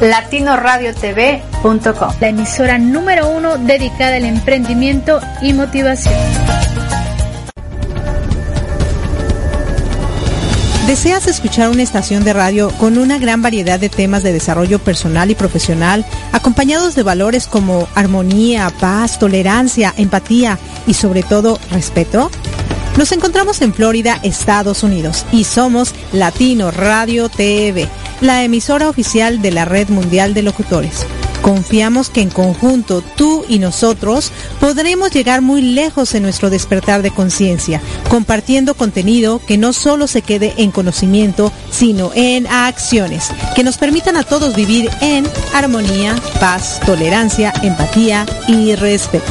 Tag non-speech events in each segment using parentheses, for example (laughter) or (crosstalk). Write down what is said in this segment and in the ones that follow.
latinoradiotv.com, la emisora número uno dedicada al emprendimiento y motivación. ¿Deseas escuchar una estación de radio con una gran variedad de temas de desarrollo personal y profesional, acompañados de valores como armonía, paz, tolerancia, empatía y sobre todo respeto? Nos encontramos en Florida, Estados Unidos, y somos Latino Radio TV, la emisora oficial de la Red Mundial de Locutores. Confiamos que en conjunto tú y nosotros podremos llegar muy lejos en nuestro despertar de conciencia, compartiendo contenido que no solo se quede en conocimiento, sino en acciones, que nos permitan a todos vivir en armonía, paz, tolerancia, empatía y respeto.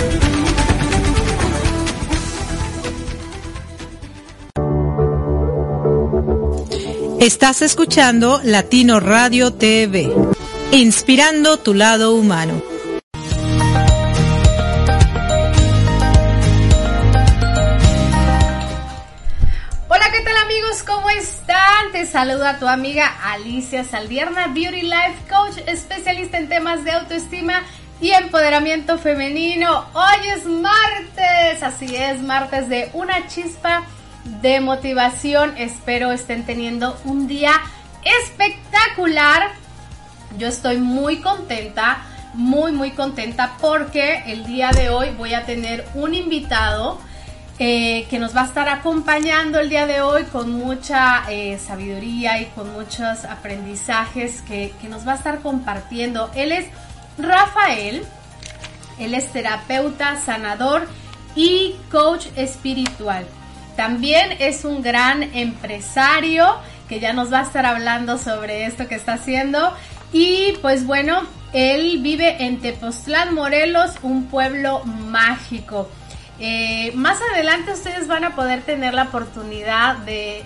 Estás escuchando Latino Radio TV, inspirando tu lado humano. Hola, ¿qué tal amigos? ¿Cómo están? Te saluda tu amiga Alicia Saldierna, Beauty Life Coach, especialista en temas de autoestima y empoderamiento femenino. Hoy es martes, así es, martes de una chispa de motivación. Espero estén teniendo un día espectacular. Yo estoy muy contenta, muy, muy contenta porque el día de hoy voy a tener un invitado eh, que nos va a estar acompañando el día de hoy con mucha eh, sabiduría y con muchos aprendizajes que, que nos va a estar compartiendo. Él es Rafael, él es terapeuta, sanador y coach espiritual. También es un gran empresario que ya nos va a estar hablando sobre esto que está haciendo. Y pues bueno, él vive en Tepoztlán, Morelos, un pueblo mágico. Eh, más adelante ustedes van a poder tener la oportunidad de,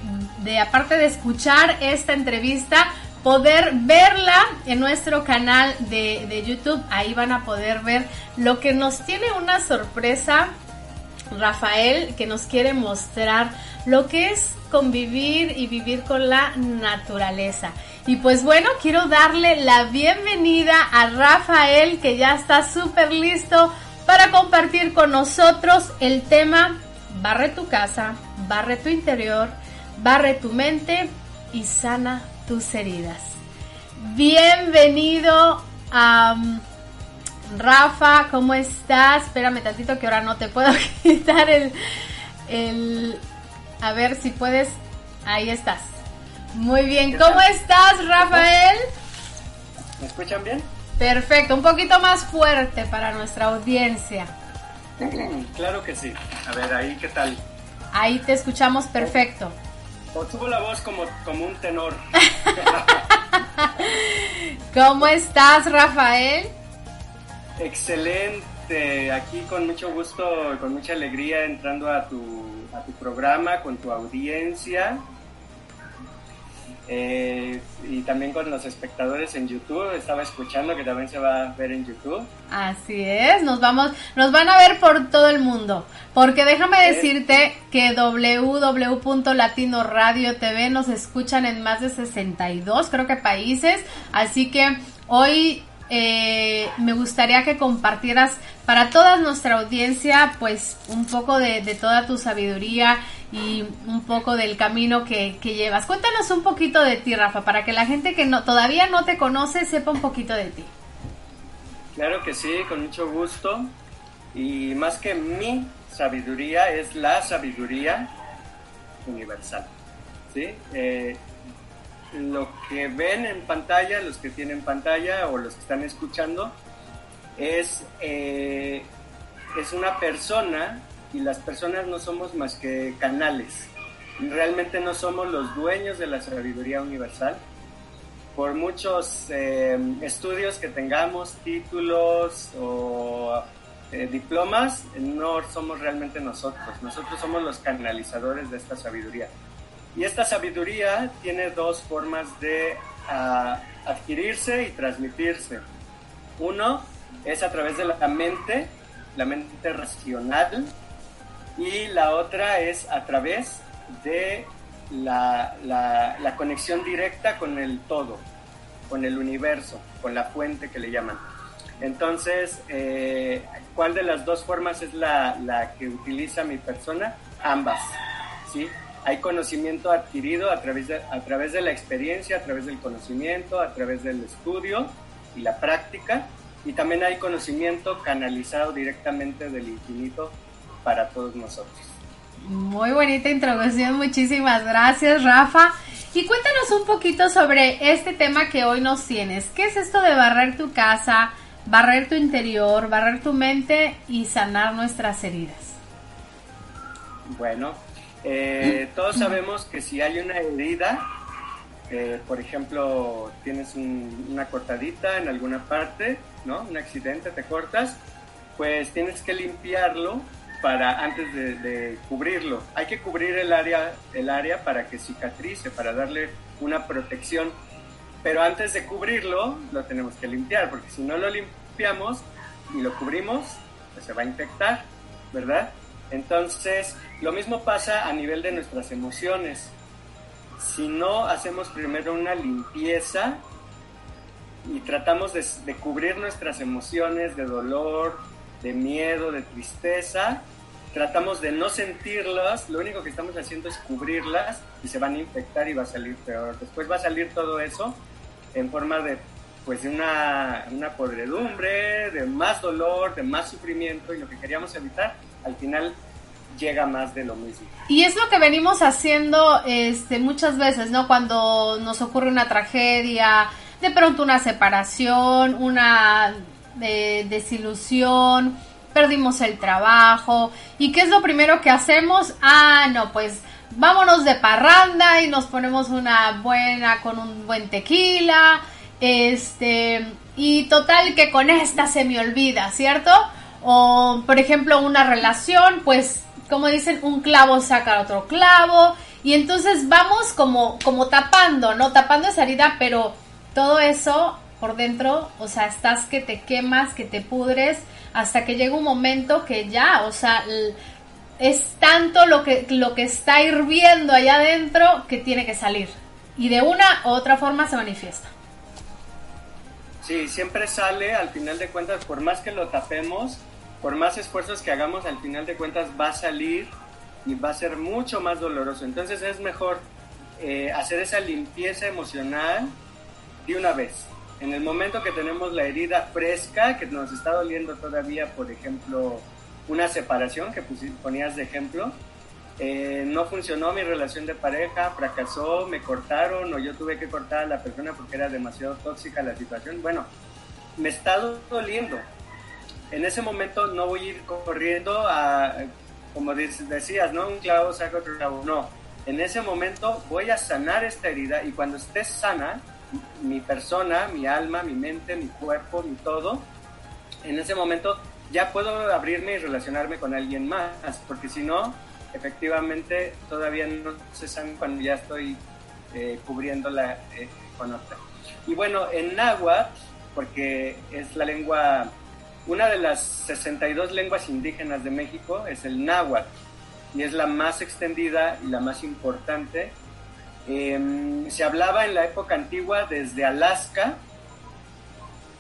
aparte de escuchar esta entrevista, poder verla en nuestro canal de YouTube. Ahí van a poder ver lo que nos tiene una sorpresa Rafael que nos quiere mostrar lo que es convivir y vivir con la naturaleza. Y pues bueno, quiero darle la bienvenida a Rafael que ya está súper listo para compartir con nosotros el tema barre tu casa, barre tu interior, barre tu mente y sana tus heridas. Bienvenido a... Rafa, ¿cómo estás? Espérame tantito que ahora no te puedo (laughs) quitar el, el... A ver si puedes... Ahí estás. Muy bien, ¿cómo estás, Rafael? ¿Me escuchan bien? Perfecto, un poquito más fuerte para nuestra audiencia. Claro que sí. A ver, ahí, ¿qué tal? Ahí te escuchamos perfecto. O subo la voz como, como un tenor. (laughs) ¿Cómo estás, Rafael? Excelente, aquí con mucho gusto, con mucha alegría entrando a tu, a tu programa, con tu audiencia. Eh, y también con los espectadores en YouTube, estaba escuchando que también se va a ver en YouTube. Así es, nos vamos, nos van a ver por todo el mundo, porque déjame decirte que www.latino TV nos escuchan en más de 62, creo que países, así que hoy eh, me gustaría que compartieras para toda nuestra audiencia pues un poco de, toda tu sabiduría y un poco del camino que, llevas. Cuéntanos un poquito de ti, Rafa, para que la gente que no, todavía no te conoce sepa un poquito de ti. Claro que sí, con mucho gusto. Y más que mi sabiduría es la sabiduría universal. ¿sí? Eh, lo que ven en pantalla, los que tienen pantalla o los que están escuchando, es, eh, es una persona y las personas no somos más que canales. Realmente no somos los dueños de la sabiduría universal. Por muchos eh, estudios que tengamos, títulos o eh, diplomas, no somos realmente nosotros. Nosotros somos los canalizadores de esta sabiduría. Y esta sabiduría tiene dos formas de ah, adquirirse y transmitirse. Uno es a través de la mente, la mente racional, y la otra es a través de la, conexión directa con el todo, con el universo, con la fuente que le llaman. Entonces, eh, ¿cuál de las dos formas es la que utiliza mi persona? Ambas, ¿sí? Hay conocimiento adquirido a través, de, a través de la experiencia, a través del conocimiento, a través del estudio y la práctica, y también hay conocimiento canalizado directamente del infinito para todos nosotros. Muy bonita introducción, muchísimas gracias Rafa. Y cuéntanos un poquito sobre este tema que hoy nos tienes. ¿Qué es esto de barrer tu casa, barrer tu interior, barrer tu mente y sanar nuestras heridas? Bueno, eh, todos sabemos que si hay una herida, eh, por ejemplo, tienes una cortadita en alguna parte, ¿no? Un accidente, te cortas, pues tienes que limpiarlo para antes de, cubrirlo. Hay que cubrir el área, el área para que cicatrice, para darle una protección. Pero antes de cubrirlo, lo tenemos que limpiar, porque si no lo limpiamos y lo cubrimos, pues se va a infectar, ¿verdad? Entonces, lo mismo pasa a nivel de nuestras emociones. Si no hacemos primero una limpieza y tratamos de, cubrir nuestras emociones de dolor, de miedo, de tristeza, tratamos de no sentirlas, lo único que estamos haciendo es cubrirlas y se van a infectar y va a salir peor. Después va a salir todo eso en forma de pues una, una podredumbre, de más dolor, de más sufrimiento y lo que queríamos evitar al final llega más de lo mismo. Y es lo que venimos haciendo este, muchas veces, ¿no? Cuando nos ocurre una tragedia, de pronto una separación, una eh, desilusión, perdimos el trabajo. ¿Y qué es lo primero que hacemos? Ah, no, pues vámonos de parranda y nos ponemos una buena con un buen tequila. Este, y total que con esta se me olvida, ¿cierto? O, por ejemplo, una relación, pues, como dicen, un clavo saca otro clavo. Y entonces vamos como, como tapando, ¿no? Tapando esa herida, pero todo eso por dentro, o sea, estás que te quemas, que te pudres, hasta que llega un momento que ya, o sea, es tanto lo que, lo que está hirviendo allá adentro que tiene que salir. Y de una u otra forma se manifiesta. Sí, siempre sale, al final de cuentas, por más que lo tapemos, por más esfuerzos que hagamos, al final de cuentas va a salir y va a ser mucho más doloroso. Entonces es mejor eh, hacer esa limpieza emocional de una vez. En el momento que tenemos la herida fresca, que nos está doliendo todavía, por ejemplo, una separación que ponías de ejemplo, eh, no funcionó mi relación de pareja, fracasó, me cortaron o yo tuve que cortar a la persona porque era demasiado tóxica la situación. Bueno, me está doliendo, en ese momento no voy a ir corriendo a, como decías, ¿no? Un clavo saca otro clavo. No, en ese momento voy a sanar esta herida y cuando esté sana, mi persona, mi alma, mi mente, mi cuerpo, mi todo, en ese momento ya puedo abrirme y relacionarme con alguien más, porque si no, efectivamente todavía no se sabe cuando ya estoy eh, cubriéndola eh, con otra. Y bueno, en náhuatl, porque es la lengua, una de las 62 lenguas indígenas de México es el náhuatl, y es la más extendida y la más importante. Em, se hablaba en la época antigua desde Alaska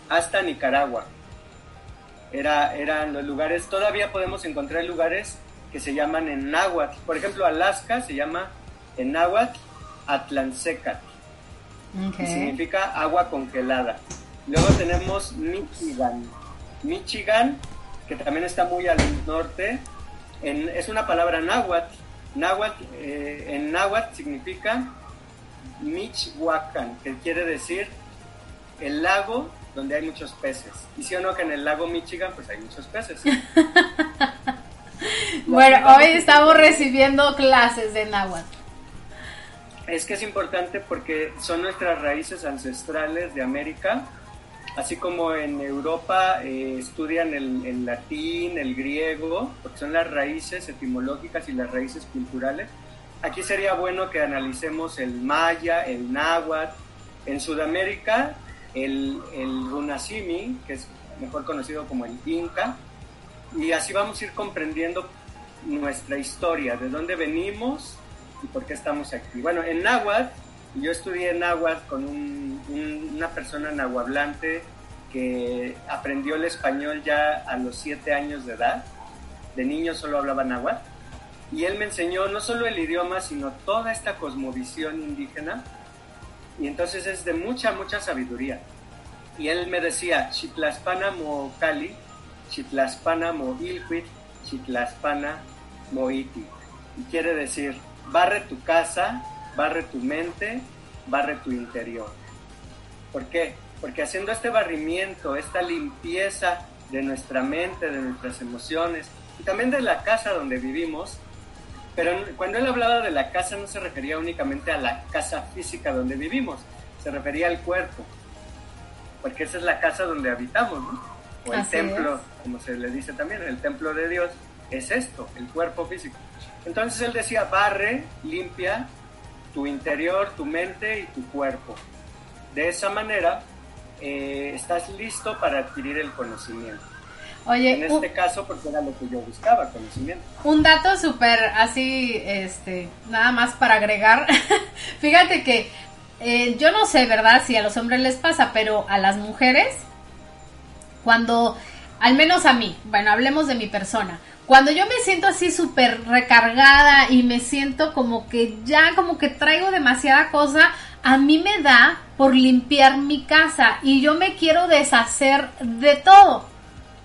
hasta Nicaragua. Era, eran los lugares, todavía podemos encontrar lugares que se llaman en náhuatl. Por ejemplo, Alaska se llama en náhuatl Atlansecat, que significa agua congelada. Luego tenemos Michigan. Michigan, que también está muy al norte, es una palabra náhuatl. Náhuatl eh, en náhuatl significa Michoacán, que quiere decir el lago donde hay muchos peces. Y si o no que en el lago Michigan pues hay muchos peces. (laughs) bueno, hoy estamos recibiendo clases de náhuatl. Es que es importante porque son nuestras raíces ancestrales de América, así como en Europa eh, estudian el, latín, el griego, porque son las raíces etimológicas y las raíces culturales. Aquí sería bueno que analicemos el maya, el náhuatl. En Sudamérica, el, el runasimi, que es mejor conocido como el inca, y así vamos a ir comprendiendo nuestra historia, de dónde venimos y por qué estamos aquí. Bueno, en náhuatl, yo estudié náhuatl con una persona nahuablante que aprendió el español ya a los siete años de edad. De niño solo hablaba náhuatl. Y él me enseñó no solo el idioma, sino toda esta cosmovisión indígena. Y entonces es de mucha, mucha sabiduría. Y él me decía, Chitlaspana mo Cali, Chitlaspana mo Ilquit, Chitlaspana mo Iti. Y quiere decir, barre tu casa, barre tu mente, barre tu interior. ¿Por qué? Porque haciendo este barrimiento, esta limpieza de nuestra mente, de nuestras emociones y también de la casa donde vivimos, pero cuando él hablaba de la casa no se refería únicamente a la casa física donde vivimos, se refería al cuerpo, porque esa es la casa donde habitamos, ¿no? O el templo, como se le dice también, el templo de Dios es esto, el cuerpo físico. Entonces él decía, barre, limpia tu interior, tu mente y tu cuerpo. De esa manera eh, estás listo para adquirir el conocimiento. Oye, en este caso, porque era lo que yo buscaba, conocimiento. Un dato súper así, este, nada más para agregar. (laughs) Fíjate que eh, yo no sé, ¿verdad? Si a los hombres les pasa, pero a las mujeres, cuando, al menos a mí, bueno, hablemos de mi persona, cuando yo me siento así súper recargada y me siento como que ya como que traigo demasiada cosa, a mí me da por limpiar mi casa y yo me quiero deshacer de todo.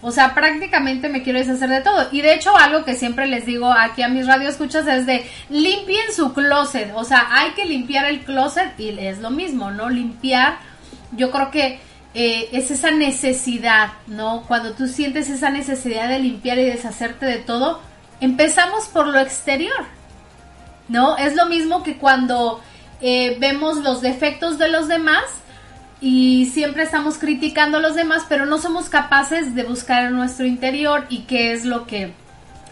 O sea, prácticamente me quiero deshacer de todo. Y de hecho, algo que siempre les digo aquí a mis radioescuchas es de limpien su closet. O sea, hay que limpiar el closet y es lo mismo, ¿no? Limpiar, yo creo que eh, es esa necesidad, ¿no? Cuando tú sientes esa necesidad de limpiar y deshacerte de todo, empezamos por lo exterior, ¿no? Es lo mismo que cuando eh, vemos los defectos de los demás y siempre estamos criticando a los demás, pero no somos capaces de buscar en nuestro interior y qué es lo que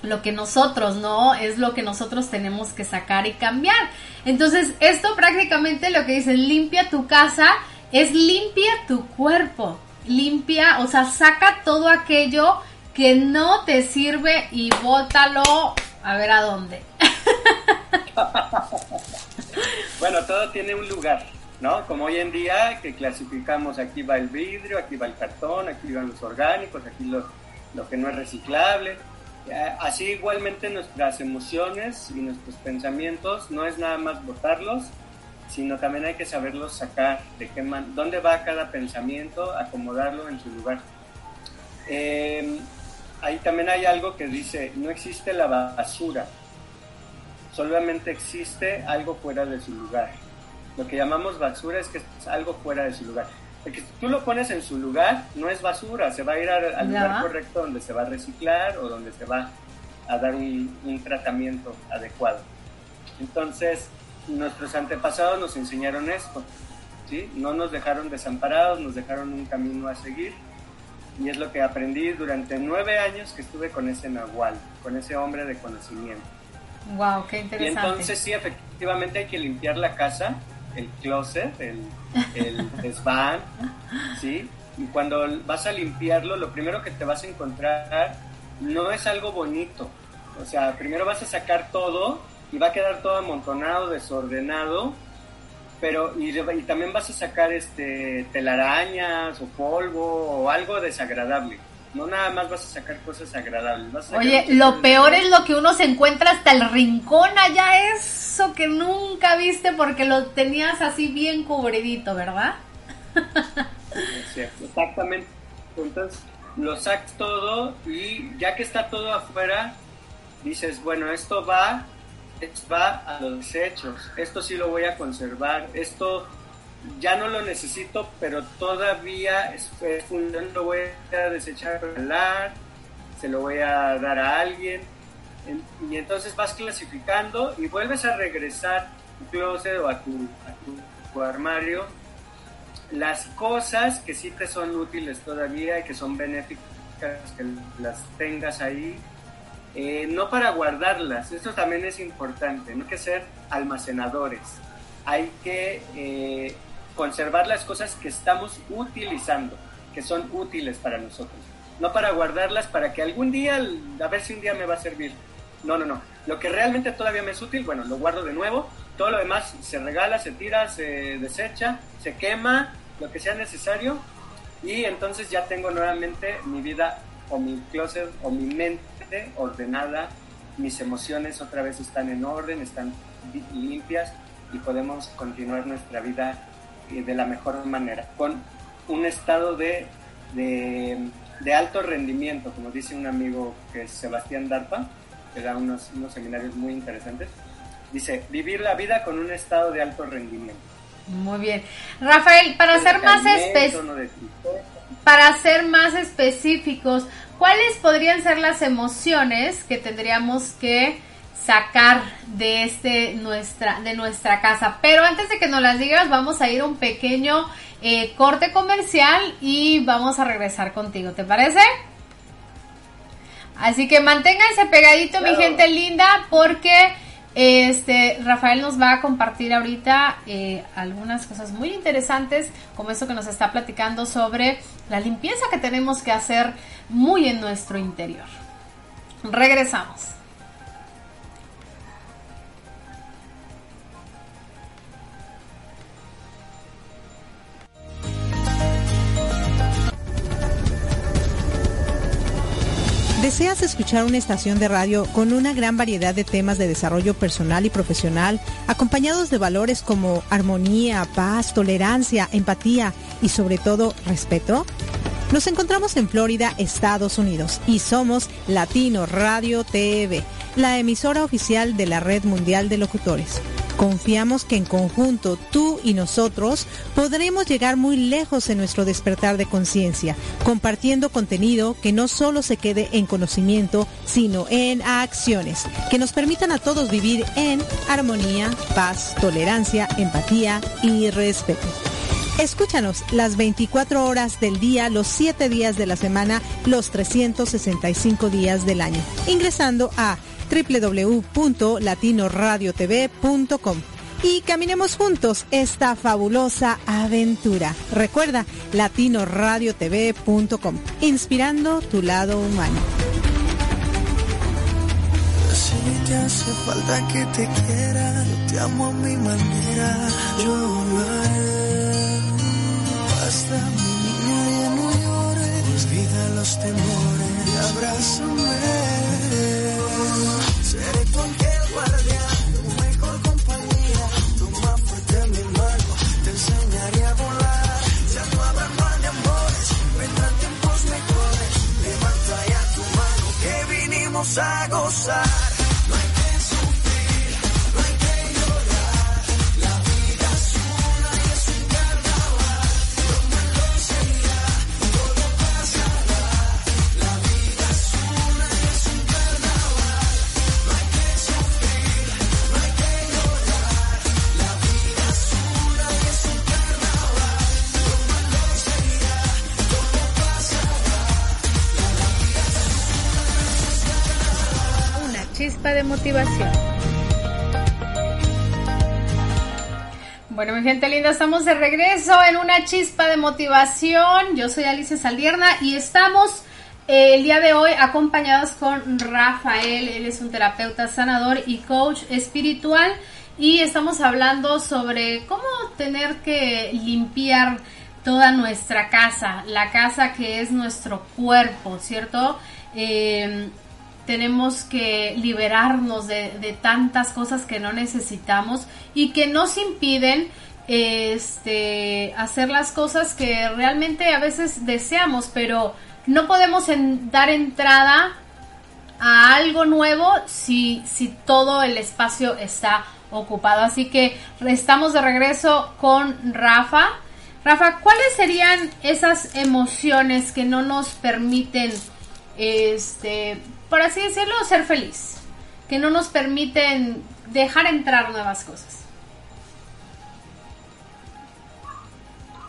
lo que nosotros, ¿no? Es lo que nosotros tenemos que sacar y cambiar. Entonces, esto prácticamente lo que dice, limpia tu casa es limpia tu cuerpo, limpia, o sea, saca todo aquello que no te sirve y bótalo a ver a dónde. (laughs) bueno, todo tiene un lugar, ¿no? Como hoy en día que clasificamos, aquí va el vidrio, aquí va el cartón, aquí van los orgánicos, aquí lo, lo que no es reciclable. Así igualmente nuestras emociones y nuestros pensamientos no es nada más botarlos, sino también hay que saberlo sacar, de qué man, dónde va cada pensamiento, acomodarlo en su lugar. Eh, ahí también hay algo que dice, no existe la basura, solamente existe algo fuera de su lugar. Lo que llamamos basura es que es algo fuera de su lugar. Porque si tú lo pones en su lugar, no es basura, se va a ir al, lugar correcto donde se va a reciclar o donde se va a dar un, un tratamiento adecuado. Entonces, nuestros antepasados nos enseñaron esto, ¿sí? No nos dejaron desamparados, nos dejaron un camino a seguir. Y es lo que aprendí durante nueve años que estuve con ese Nahual, con ese hombre de conocimiento. Wow, qué interesante. Y entonces sí, efectivamente hay que limpiar la casa, el closet, el, el (laughs) desván, ¿sí? Y cuando vas a limpiarlo, lo primero que te vas a encontrar no es algo bonito. O sea, primero vas a sacar todo y va a quedar todo amontonado, desordenado, pero y, y también vas a sacar este telarañas o polvo o algo desagradable. No nada más vas a sacar cosas agradables. Oye, lo peor es lo que uno se encuentra hasta el rincón allá, eso que nunca viste porque lo tenías así bien cubridito, ¿verdad? (laughs) exactamente. Entonces lo sacas todo y ya que está todo afuera, dices, bueno, esto va, va a los desechos, esto sí lo voy a conservar, esto ya no lo necesito, pero todavía es, lo voy a desechar, se lo voy a dar a alguien. Y entonces vas clasificando y vuelves a regresar a tu closet o a tu, armario. Las cosas que sí te son útiles todavía y que son benéficas, que las tengas ahí, eh, no para guardarlas, esto también es importante, no hay que ser almacenadores, hay que eh, conservar las cosas que estamos utilizando, que son útiles para nosotros. No para guardarlas para que algún día, a ver si un día me va a servir. No, no, no. Lo que realmente todavía me es útil, bueno, lo guardo de nuevo. Todo lo demás se regala, se tira, se desecha, se quema, lo que sea necesario. Y entonces ya tengo nuevamente mi vida o mi closet o mi mente ordenada. Mis emociones otra vez están en orden, están limpias y podemos continuar nuestra vida de la mejor manera, con un estado de, de, alto rendimiento, como dice un amigo que es Sebastián Darpa, que da unos, unos seminarios muy interesantes. Dice, vivir la vida con un estado de alto rendimiento. Muy bien. Rafael, para ser más para ser más específicos, ¿cuáles podrían ser las emociones que tendríamos que sacar de este nuestra de nuestra casa. Pero antes de que nos las digas, vamos a ir a un pequeño eh, corte comercial y vamos a regresar contigo. ¿Te parece? Así que manténganse pegadito, mi gente linda, porque este Rafael nos va a compartir ahorita eh, algunas cosas muy interesantes, como eso que nos está platicando sobre la limpieza que tenemos que hacer muy en nuestro interior. Regresamos. ¿Deseas escuchar una estación de radio con una gran variedad de temas de desarrollo personal y profesional, acompañados de valores como armonía, paz, tolerancia, empatía y sobre todo respeto? Nos encontramos en Florida, Estados Unidos, y somos Latino Radio TV, la emisora oficial de la Red Mundial de Locutores. Confiamos que en conjunto tú y nosotros podremos llegar muy lejos en nuestro despertar de conciencia, compartiendo contenido que no solo se quede en conocimiento, sino en acciones, que nos permitan a todos vivir en armonía, paz, tolerancia, empatía y respeto. Escúchanos las 24 horas del día, los 7 días de la semana, los 365 días del año, ingresando a www.latinoradiotv.com y caminemos juntos esta fabulosa aventura. Recuerda, latinoradiotv.com, inspirando tu lado humano. Hace falta que te quiera, te amo a mi manera. Mi niña no llores, olvida los temores abrázame. Seré tu ángel guardián, tu mejor compañía, más fuerte mi mano, te enseñaré a volar. Ya no habrá mal de amores, vendrán tiempos mejores. Levanta ya tu mano que vinimos a gozar. Motivación. Bueno, mi gente linda, estamos de regreso en una chispa de motivación. Yo soy Alicia Saldierna y estamos eh, el día de hoy acompañados con Rafael. Él es un terapeuta sanador y coach espiritual y estamos hablando sobre cómo tener que limpiar toda nuestra casa, la casa que es nuestro cuerpo, ¿cierto? Eh, tenemos que liberarnos de, tantas cosas que no necesitamos y que nos impiden este, hacer las cosas que realmente a veces deseamos, pero no podemos dar entrada a algo nuevo si, si todo el espacio está ocupado. Así que estamos de regreso con Rafa. Rafa, ¿cuáles serían esas emociones que no nos permiten este, por así decirlo, ser feliz, que no nos permiten dejar entrar nuevas cosas.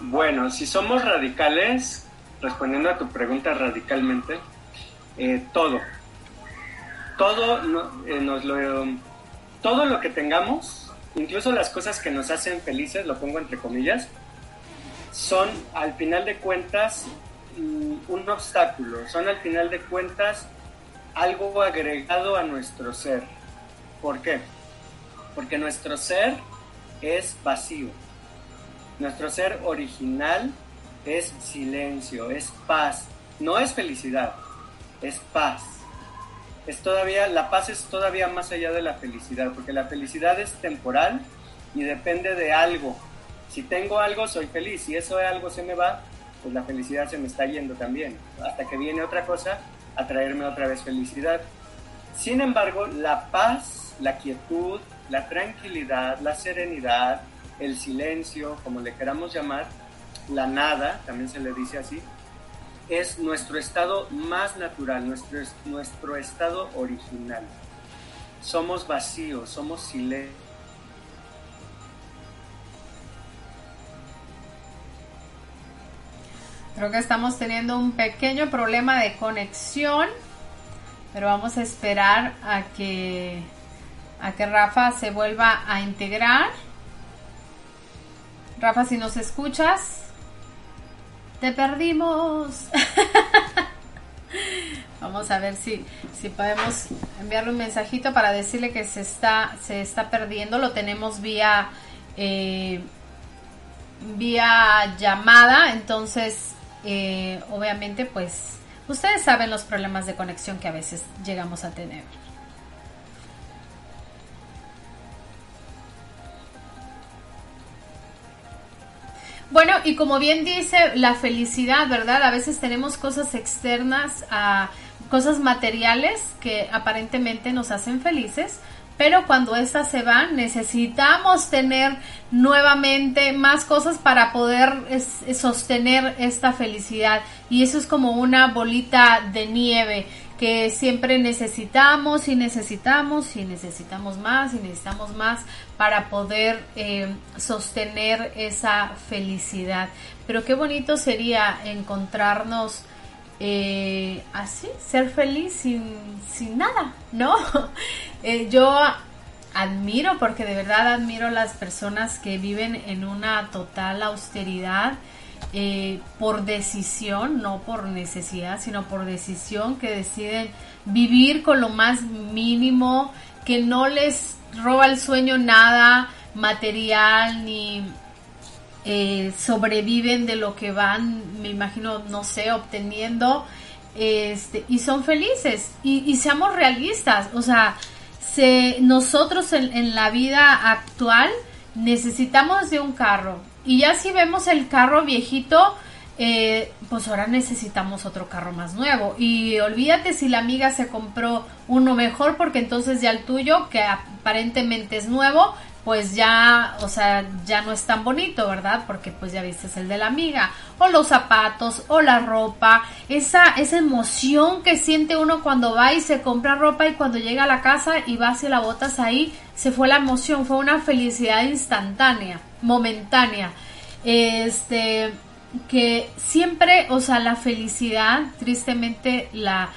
Bueno, si somos radicales, respondiendo a tu pregunta radicalmente, eh, todo, todo eh, nos lo, todo lo que tengamos, incluso las cosas que nos hacen felices, lo pongo entre comillas, son al final de cuentas mm, un obstáculo, son al final de cuentas algo agregado a nuestro ser. ¿Por qué? Porque nuestro ser es vacío. Nuestro ser original es silencio, es paz. No es felicidad, es paz. Es todavía, la paz es todavía más allá de la felicidad, porque la felicidad es temporal y depende de algo. Si tengo algo, soy feliz. Si eso algo se me va, pues la felicidad se me está yendo también. Hasta que viene otra cosa a traerme otra vez felicidad. Sin embargo, la paz, la quietud, la tranquilidad, la serenidad, el silencio, como le queramos llamar, la nada, también se le dice así, es nuestro estado más natural, nuestro, nuestro estado original. Somos vacíos, somos silencio. Creo que estamos teniendo un pequeño problema de conexión, pero vamos a esperar a que a que Rafa se vuelva a integrar. Rafa, si nos escuchas, te perdimos. (laughs) Vamos a ver si, si podemos enviarle un mensajito para decirle que se está, se está perdiendo. Lo tenemos vía, eh, vía llamada. Entonces, eh, obviamente pues ustedes saben los problemas de conexión que a veces llegamos a tener. Bueno, y como bien dice la felicidad, ¿verdad? A veces tenemos cosas externas, a cosas materiales que aparentemente nos hacen felices, pero cuando estas se van necesitamos tener nuevamente más cosas para poder sostener esta felicidad y eso es como una bolita de nieve que siempre necesitamos y necesitamos y necesitamos más y necesitamos más para poder eh, sostener esa felicidad. Pero qué bonito sería encontrarnos eh, así, ser feliz sin, sin nada, ¿no? (laughs) Eh, yo admiro, porque de verdad admiro las personas que viven en una total austeridad eh, por decisión, no por necesidad, sino por decisión, que deciden vivir con lo más mínimo, que no les roba el sueño nada material ni eh, sobreviven de lo que van, me imagino, no sé, obteniendo, este, y son felices, y, seamos realistas, o sea, se, nosotros en, la vida actual necesitamos de un carro, y ya si vemos el carro viejito, eh, pues ahora necesitamos otro carro más nuevo. Y olvídate si la amiga se compró uno mejor, porque entonces ya el tuyo, que aparentemente es nuevo, pues ya, o sea, ya no es tan bonito, ¿verdad? Porque pues ya viste el de la amiga, o los zapatos, o la ropa, esa, esa emoción que siente uno cuando va y se compra ropa y cuando llega a la casa y vas y la botas ahí, se fue la emoción, fue una felicidad instantánea, momentánea. Este, que siempre, o sea, la felicidad, tristemente, la,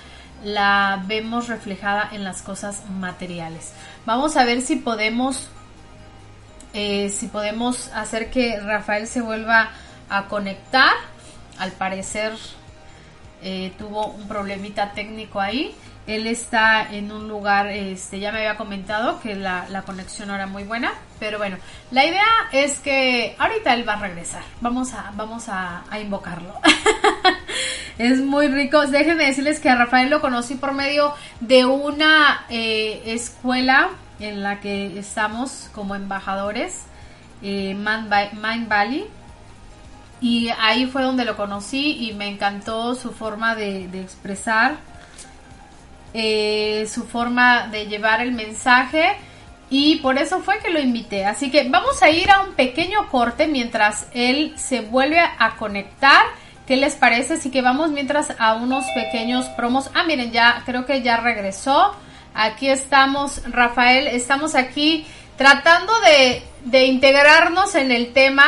la vemos reflejada en las cosas materiales. Vamos a ver si podemos eh, si podemos hacer que Rafael se vuelva a conectar. Al parecer eh, tuvo un problemita técnico ahí. Él está en un lugar, este, ya me había comentado que la, conexión no era muy buena, pero bueno, la idea es que ahorita él va a regresar. Vamos a, vamos a invocarlo. (laughs) es muy rico. Déjenme decirles que a Rafael lo conocí por medio de una eh, escuela en la que estamos como embajadores, eh, Mind Valley. Y ahí fue donde lo conocí y me encantó su forma de, expresar, eh, su forma de llevar el mensaje y por eso fue que lo invité. Así que vamos a ir a un pequeño corte mientras él se vuelve a conectar. ¿Qué les parece? Así que vamos mientras a unos pequeños promos. Ah, miren, ya creo que ya regresó. Aquí estamos, Rafael, estamos aquí tratando de, de integrarnos en el tema.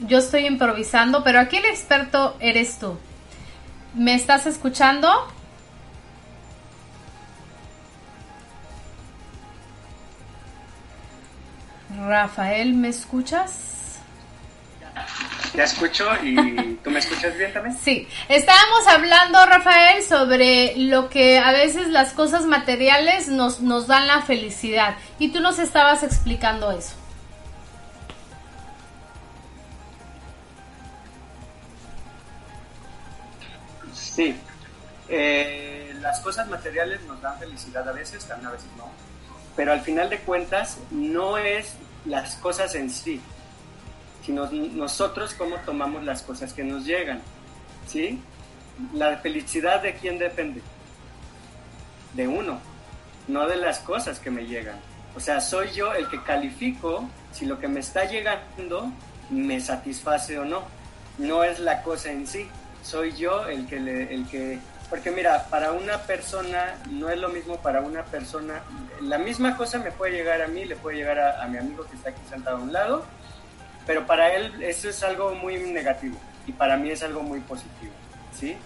Yo estoy improvisando, pero aquí el experto eres tú. ¿Me estás escuchando? Rafael, ¿me escuchas? Ya escucho y tú me escuchas bien también. Sí, estábamos hablando, Rafael, sobre lo que a veces las cosas materiales nos, nos dan la felicidad. Y tú nos estabas explicando eso. Sí, eh, las cosas materiales nos dan felicidad a veces, también a veces no, pero al final de cuentas no es las cosas en sí, sino nosotros cómo tomamos las cosas que nos llegan. ¿Sí? La felicidad de quién depende? De uno, no de las cosas que me llegan. O sea, soy yo el que califico si lo que me está llegando me satisface o no. No es la cosa en sí, soy yo el que le, el que porque mira, para una persona no es lo mismo para una persona, la misma cosa me puede llegar a mí, le puede llegar a, a mi amigo que está aquí sentado a un lado, pero para él eso es algo muy negativo y para mí es algo muy positivo, ¿sí?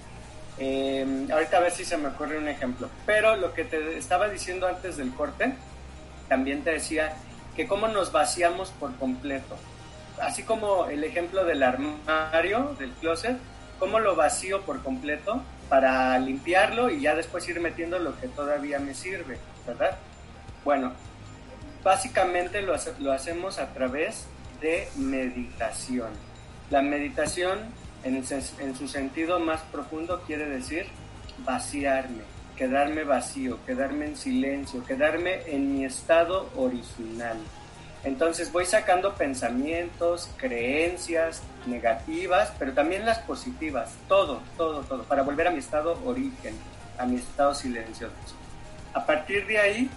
Eh, ahorita a ver si se me ocurre un ejemplo, pero lo que te estaba diciendo antes del corte, también te decía que cómo nos vaciamos por completo, así como el ejemplo del armario, del closet, cómo lo vacío por completo para limpiarlo y ya después ir metiendo lo que todavía me sirve, ¿verdad? Bueno, básicamente lo, hace, lo hacemos a través de meditación. La meditación en, su sentido más profundo quiere decir vaciarme, quedarme vacío, quedarme en silencio, quedarme en mi estado original. Entonces voy sacando pensamientos, creencias negativas, pero también las positivas, todo, todo, todo, para volver a mi estado origen, a mi estado silencioso. A partir de ahí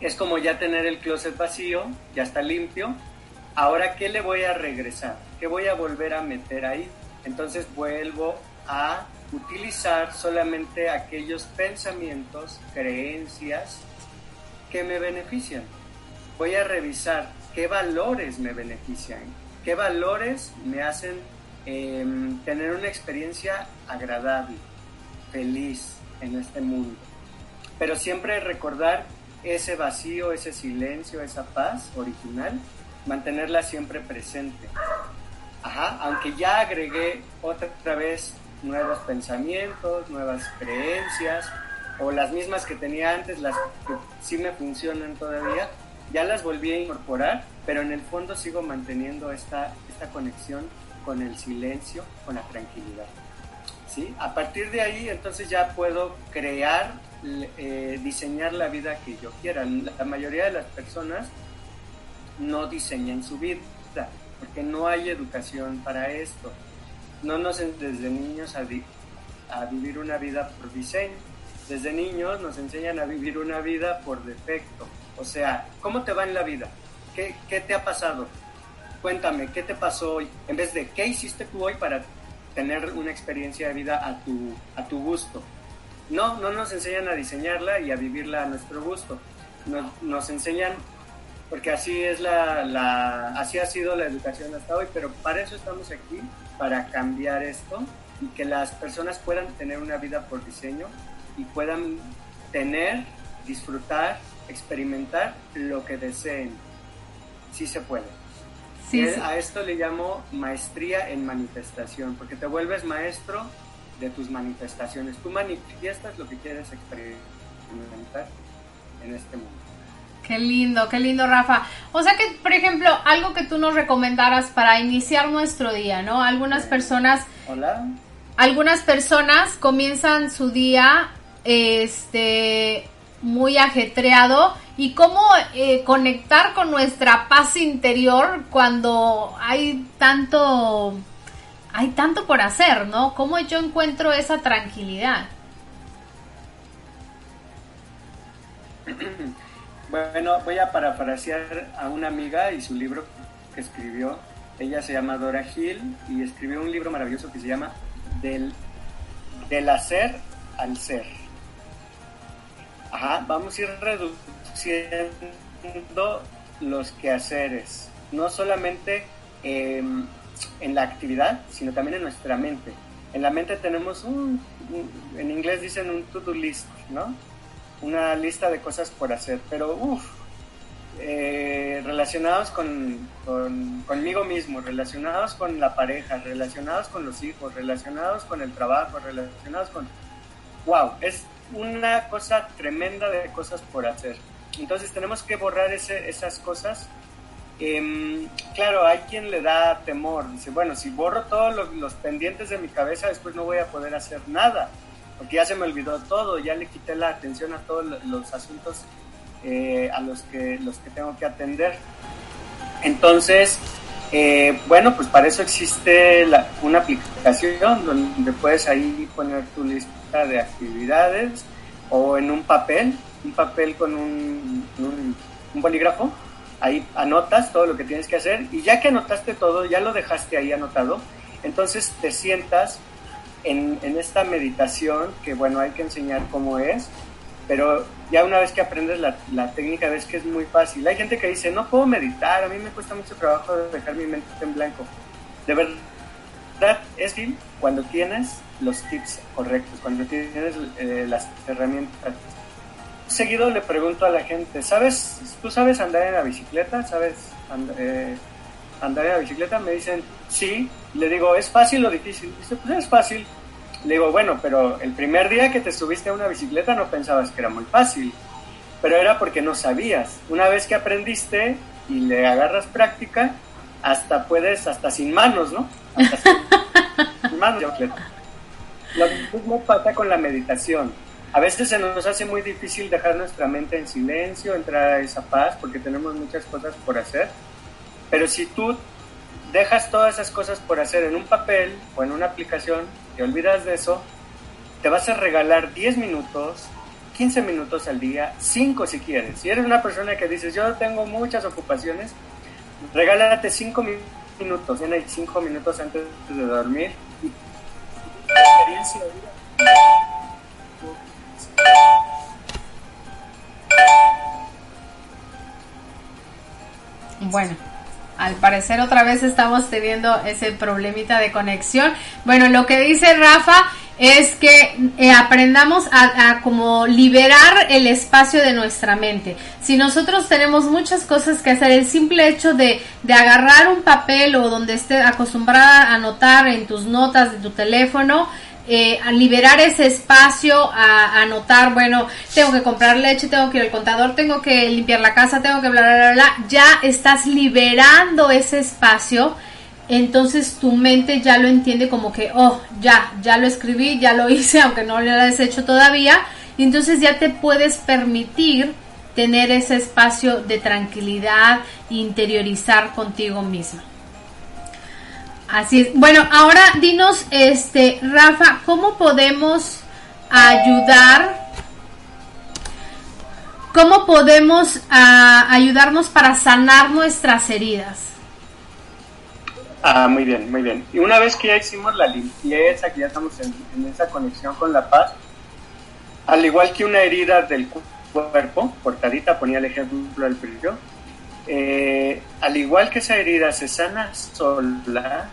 es como ya tener el closet vacío, ya está limpio. Ahora, ¿qué le voy a regresar? ¿Qué voy a volver a meter ahí? Entonces vuelvo a utilizar solamente aquellos pensamientos, creencias que me benefician voy a revisar qué valores me benefician, qué valores me hacen eh, tener una experiencia agradable, feliz en este mundo. Pero siempre recordar ese vacío, ese silencio, esa paz original, mantenerla siempre presente. Ajá, aunque ya agregué otra vez nuevos pensamientos, nuevas creencias, o las mismas que tenía antes, las que sí me funcionan todavía, ya las volví a incorporar, pero en el fondo sigo manteniendo esta, esta conexión con el silencio, con la tranquilidad. ¿Sí? A partir de ahí, entonces ya puedo crear, eh, diseñar la vida que yo quiera. La mayoría de las personas no diseñan su vida, porque no hay educación para esto. No nos desde niños a, a vivir una vida por diseño. Desde niños nos enseñan a vivir una vida por defecto o sea, ¿cómo te va en la vida? ¿Qué, qué te ha pasado? Cuéntame, ¿qué te pasó hoy? En vez de, ¿qué hiciste tú hoy para tener una experiencia de vida a tu, a tu gusto? No, no nos enseñan a diseñarla y a vivirla a nuestro gusto. Nos, nos enseñan, porque así es la, la, así ha sido la educación hasta hoy, pero para eso estamos aquí, para cambiar esto y que las personas puedan tener una vida por diseño y puedan tener, disfrutar experimentar lo que deseen, sí se puede. Sí, sí. A esto le llamo maestría en manifestación, porque te vuelves maestro de tus manifestaciones. Tú manifiestas lo que quieres experimentar en este mundo. Qué lindo, qué lindo, Rafa. O sea que, por ejemplo, algo que tú nos recomendaras para iniciar nuestro día, ¿no? Algunas personas, Hola. algunas personas comienzan su día, este, muy ajetreado y cómo eh, conectar con nuestra paz interior cuando hay tanto, hay tanto por hacer, ¿no? ¿Cómo yo encuentro esa tranquilidad? (clears throat) Bueno, voy a parafrasear a una amiga y su libro que escribió. Ella se llama Dora Hill y escribió un libro maravilloso que se llama Del, del hacer al ser. Ajá, vamos a ir reduciendo los quehaceres, no solamente eh, en la actividad, sino también en nuestra mente. En la mente tenemos un, un- en inglés dicen un to-do list, ¿no? Una lista de cosas por hacer, pero uff, relacionados con, con- conmigo mismo, relacionados con la pareja, relacionados con los hijos, relacionados con el trabajo, relacionados con... ¡Wow! Es una cosa tremenda de cosas por hacer. Entonces tenemos que borrar ese- esas cosas. Em, claro, hay quien le da temor. Dice, bueno, si borro todos los pendientes de mi cabeza, después no voy a poder hacer nada. Porque ya se me olvidó todo, ya le quité la atención a todos lo- los asuntos eh, a los que, los que tengo que atender. Entonces, eh, bueno, pues para eso existe una aplicación donde puedes ahí poner tu lista de actividades o en un papel, un papel con un, un- un bolígrafo. Ahí anotas todo lo que tienes que hacer y ya que anotaste todo, ya lo dejaste ahí anotado, entonces te sientas en, en esta meditación que bueno, hay que enseñar cómo es, pero ya una vez que aprendes la, la técnica ves que es muy fácil. Hay gente que dice, no puedo meditar, a mí me cuesta mucho trabajo dejar mi mente en blanco. De verdad, es fácil cuando tienes los tips correctos, cuando tienes eh, las herramientas. Seguido le pregunto a la gente, ¿sabes, tú sabes andar en la bicicleta? ¿Sabes and- eh, andar en la bicicleta? Me dicen, sí. Le digo, ¿es fácil o difícil? Dice, pues es fácil. Le digo, bueno, pero el primer día que te subiste a una bicicleta no pensabas que era muy fácil, pero era porque no sabías. Una vez que aprendiste y le agarras práctica, hasta puedes, hasta sin manos, ¿no? Hasta sin, (laughs) sin manos. de bicicleta. Lo mismo pasa con la meditación. A veces se nos hace muy difícil dejar nuestra mente en silencio, entrar a esa paz, porque tenemos muchas cosas por hacer. Pero si tú dejas todas esas cosas por hacer en un papel o en una aplicación, te olvidas de eso, te vas a regalar 10 minutos, 15 minutos al día, 5 si quieres. Si eres una persona que dices, yo tengo muchas ocupaciones, regálate 5 minutos, tiene 5 minutos antes de dormir. Bueno, al parecer otra vez estamos teniendo ese problemita de conexión. Bueno, lo que dice Rafa es que eh, aprendamos a, a como liberar el espacio de nuestra mente. Si nosotros tenemos muchas cosas que hacer, el simple hecho de, de agarrar un papel o donde esté acostumbrada a anotar en tus notas de tu teléfono, eh, a liberar ese espacio, a, anotar, bueno, tengo que comprar leche, tengo que ir al contador, tengo que limpiar la casa, tengo que bla, bla, bla, bla, ya estás liberando ese espacio, entonces tu mente ya lo entiende como que, oh, ya, ya lo escribí, ya lo (laughs) hice, aunque no lo hayas hecho todavía, y entonces ya te puedes permitir tener ese espacio de tranquilidad, interiorizar contigo mismo. Así es. Bueno, ahora dinos, este, Rafa, ¿cómo podemos ayudar? ¿Cómo podemos ah, ayudarnos para sanar nuestras heridas? Ah, muy bien, muy bien. Y una vez que ya hicimos la limpieza, que ya estamos en, esa conexión con la paz, al igual que una herida del cu- cuerpo, cortadita, ponía el ejemplo al principio, eh, al igual que esa herida se sana sola,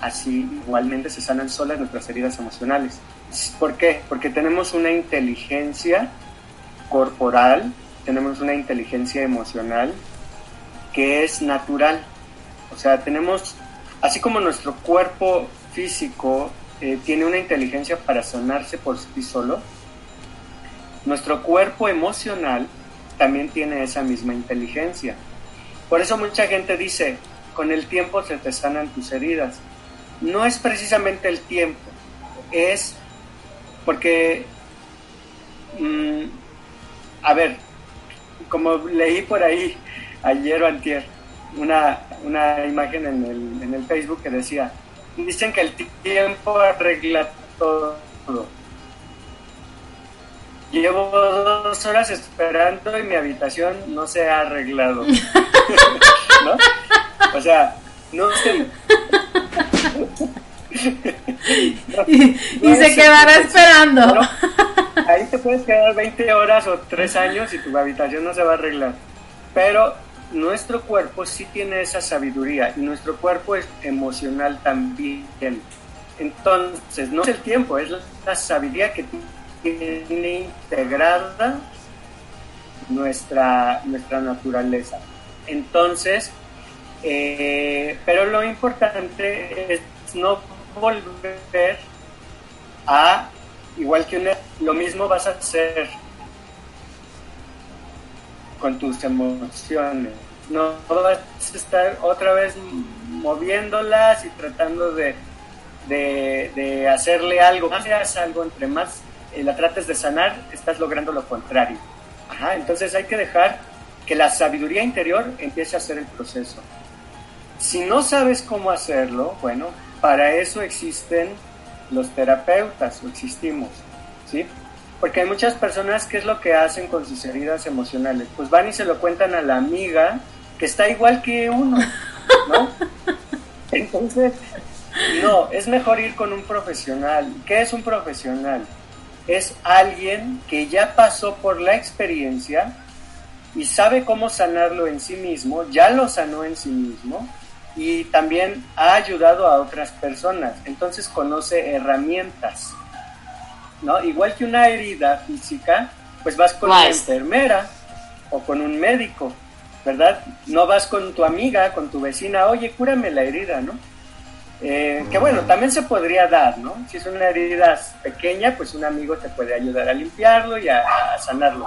así igualmente se sanan solas nuestras heridas emocionales. ¿Por qué? Porque tenemos una inteligencia corporal, tenemos una inteligencia emocional que es natural. O sea, tenemos, así como nuestro cuerpo físico eh, tiene una inteligencia para sanarse por sí solo, nuestro cuerpo emocional también tiene esa misma inteligencia. Por eso mucha gente dice, con el tiempo se te sanan tus heridas. No es precisamente el tiempo, es porque, mm, a ver, como leí por ahí ayer o antier, una, una imagen en el, en el Facebook que decía, dicen que el tiempo arregla todo. Llevo dos horas esperando y mi habitación no se ha arreglado. (laughs) (laughs) ¿No? O sea, no sé. Y, y (laughs) se quedará esperando. (laughs) Ahí te puedes quedar 20 horas o 3 años y tu habitación no se va a arreglar. Pero nuestro cuerpo sí tiene esa sabiduría y nuestro cuerpo es emocional también. Entonces, no es el tiempo, es la sabiduría que tiene integrada nuestra, nuestra naturaleza. Entonces, eh, pero lo importante es no volver a, igual que lo mismo vas a hacer con tus emociones. No vas a estar otra vez moviéndolas y tratando de, de, de hacerle algo. Más hagas algo, entre más eh, la trates de sanar, estás logrando lo contrario. Entonces hay que dejar que la sabiduría interior empiece a hacer el proceso. Si no sabes cómo hacerlo, bueno, para eso existen los terapeutas, o existimos, ¿sí? Porque hay muchas personas que es lo que hacen con sus heridas emocionales. Pues van y se lo cuentan a la amiga que está igual que uno, ¿no? (laughs) Entonces, no, es mejor ir con un profesional. ¿Qué es un profesional? Es alguien que ya pasó por la experiencia y sabe cómo sanarlo en sí mismo, ya lo sanó en sí mismo y también ha ayudado a otras personas. Entonces conoce herramientas. ¿no? Igual que una herida física, pues vas con una enfermera o con un médico, ¿verdad? No vas con tu amiga, con tu vecina, oye, cúrame la herida, ¿no? Eh, que bueno, también se podría dar, ¿no? Si es una herida pequeña, pues un amigo te puede ayudar a limpiarlo y a, a sanarlo.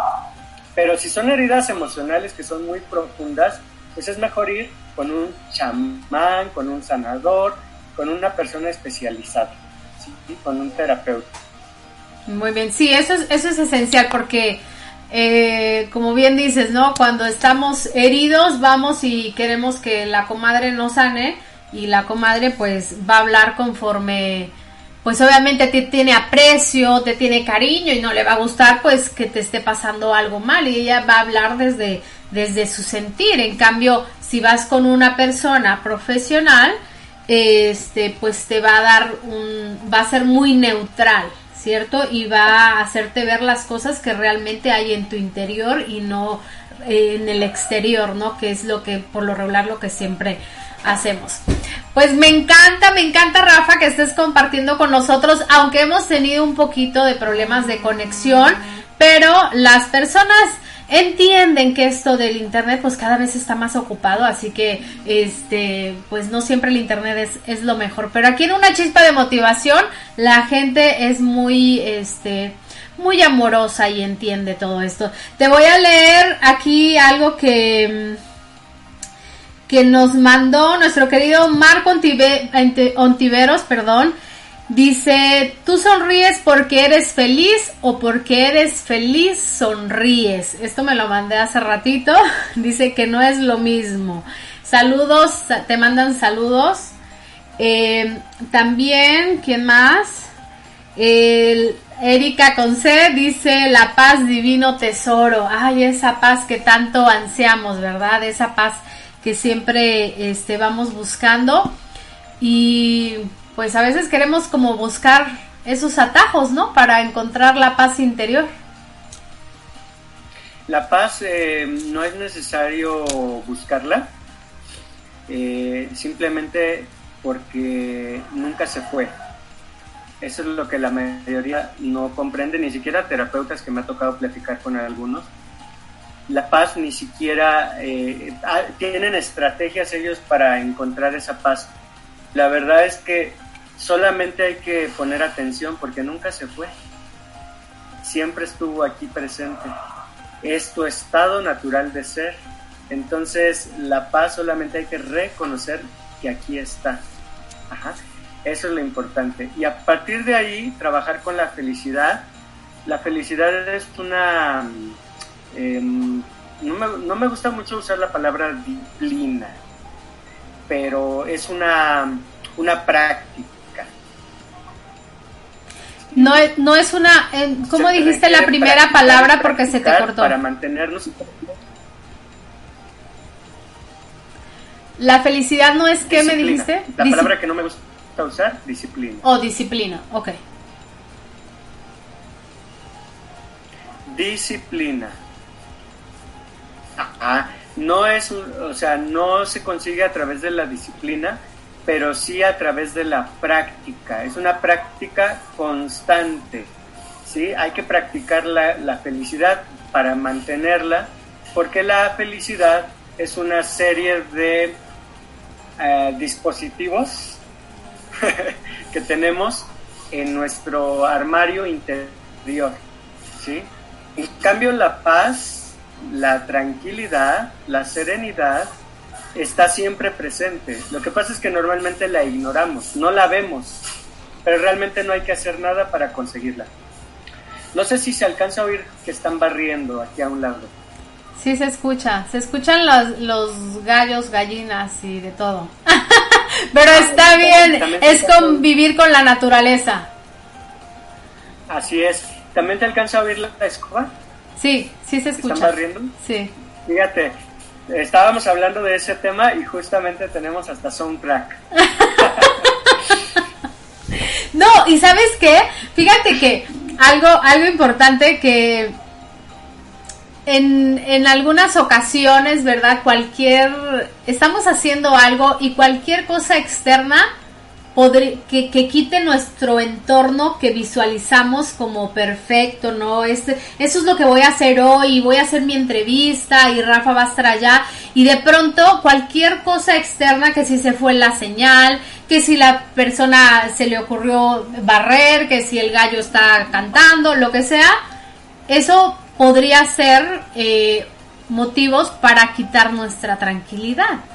Pero si son heridas emocionales que son muy profundas, pues es mejor ir con un chamán, con un sanador, con una persona especializada, ¿sí? con un terapeuta. Muy bien, sí, eso es, eso es esencial porque, eh, como bien dices, ¿no? Cuando estamos heridos, vamos y queremos que la comadre nos sane y la comadre pues va a hablar conforme, pues obviamente te tiene aprecio, te tiene cariño y no le va a gustar pues que te esté pasando algo mal y ella va a hablar desde, desde su sentir. En cambio, si vas con una persona profesional, este, pues te va a dar un, va a ser muy neutral, ¿cierto? Y va a hacerte ver las cosas que realmente hay en tu interior y no eh, en el exterior, ¿no? Que es lo que, por lo regular, lo que siempre hacemos. Pues me encanta, me encanta Rafa que estés compartiendo con nosotros, aunque hemos tenido un poquito de problemas de conexión, pero las personas entienden que esto del internet pues cada vez está más ocupado, así que este pues no siempre el internet es, es lo mejor, pero aquí en una chispa de motivación la gente es muy este muy amorosa y entiende todo esto. Te voy a leer aquí algo que que nos mandó nuestro querido Marco Ontive, Ontiveros, perdón, Dice, ¿tú sonríes porque eres feliz o porque eres feliz sonríes? Esto me lo mandé hace ratito. (laughs) Dice que no es lo mismo. Saludos, te mandan saludos. Eh, también, ¿quién más? El, Erika Conce dice, la paz divino tesoro. Ay, esa paz que tanto ansiamos, ¿verdad? Esa paz que siempre este, vamos buscando. Y pues a veces queremos como buscar esos atajos, ¿no? Para encontrar la paz interior. La paz eh, no es necesario buscarla, eh, simplemente porque nunca se fue. Eso es lo que la mayoría no comprende, ni siquiera terapeutas que me ha tocado platicar con algunos. la paz ni siquiera eh, ah, tienen estrategias ellos para encontrar esa paz. La verdad es que solamente hay que poner atención porque nunca se fue. Siempre estuvo aquí presente. Es tu estado natural de ser. Entonces la paz solamente hay que reconocer que aquí está. Ajá. Eso es lo importante. Y a partir de ahí, trabajar con la felicidad. La felicidad es una... em, no, me, no me gusta mucho usar la palabra disciplina, pero es una, una práctica. No es, no es una, eh, ¿cómo Se dijiste la primera palabra porque se te cortó? Para mantenernos... La felicidad no es, ¿qué me dijiste? La Disci- palabra que no me gusta usar, disciplina. O disciplina, ok. Disciplina. Ajá. No es, o sea, no se consigue a través de la disciplina, pero sí a través de la práctica. Es una práctica constante. ¿sí? Hay que practicar la, la felicidad para mantenerla, porque la felicidad es una serie de eh, dispositivos (laughs) que tenemos en nuestro armario interior. ¿sí? En cambio, la paz, la tranquilidad, la serenidad está siempre presente. Lo que pasa es que normalmente la ignoramos, no la vemos, pero realmente no hay que hacer nada para conseguirla. No sé si se alcanza a oír que están barriendo aquí a un lado. Sí se escucha, se escuchan los, los gallos, gallinas y de todo. (laughs) Pero está bien, es convivir con la naturaleza. Así es. ¿También te alcanza a oír la escoba? Sí, sí se ¿Están escucha. barriendo? Sí. Fíjate, estábamos hablando de ese tema y justamente tenemos hasta soundtrack. (laughs) No, y sabes qué, fíjate que algo, algo importante que en, en algunas ocasiones, ¿verdad? Cualquier, estamos haciendo algo y cualquier cosa externa que, que quite nuestro entorno que visualizamos como perfecto, ¿no? Este, eso es lo que voy a hacer hoy, voy a hacer mi entrevista y Rafa va a estar allá y de pronto cualquier cosa externa que si se fue la señal, que si la persona se le ocurrió barrer, que si el gallo está cantando, lo que sea, eso podría ser eh, motivos para quitar nuestra tranquilidad.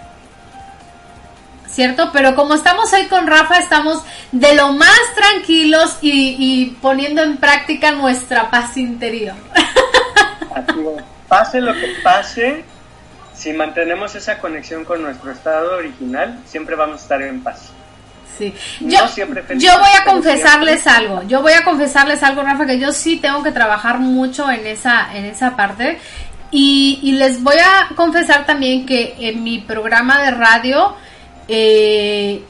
¿Cierto? Pero como estamos hoy con Rafa, estamos de lo más tranquilos y, y poniendo en práctica nuestra paz interior. Así es. Pase lo que pase, si mantenemos esa conexión con nuestro estado original, siempre vamos a estar en paz. Sí. No Yo, siempre feliz, yo voy a confesarles siempre- algo. Yo voy a confesarles algo, Rafa, que yo sí tengo que trabajar mucho en esa, en esa parte. Y, y les voy a confesar también que en mi programa de radio eh,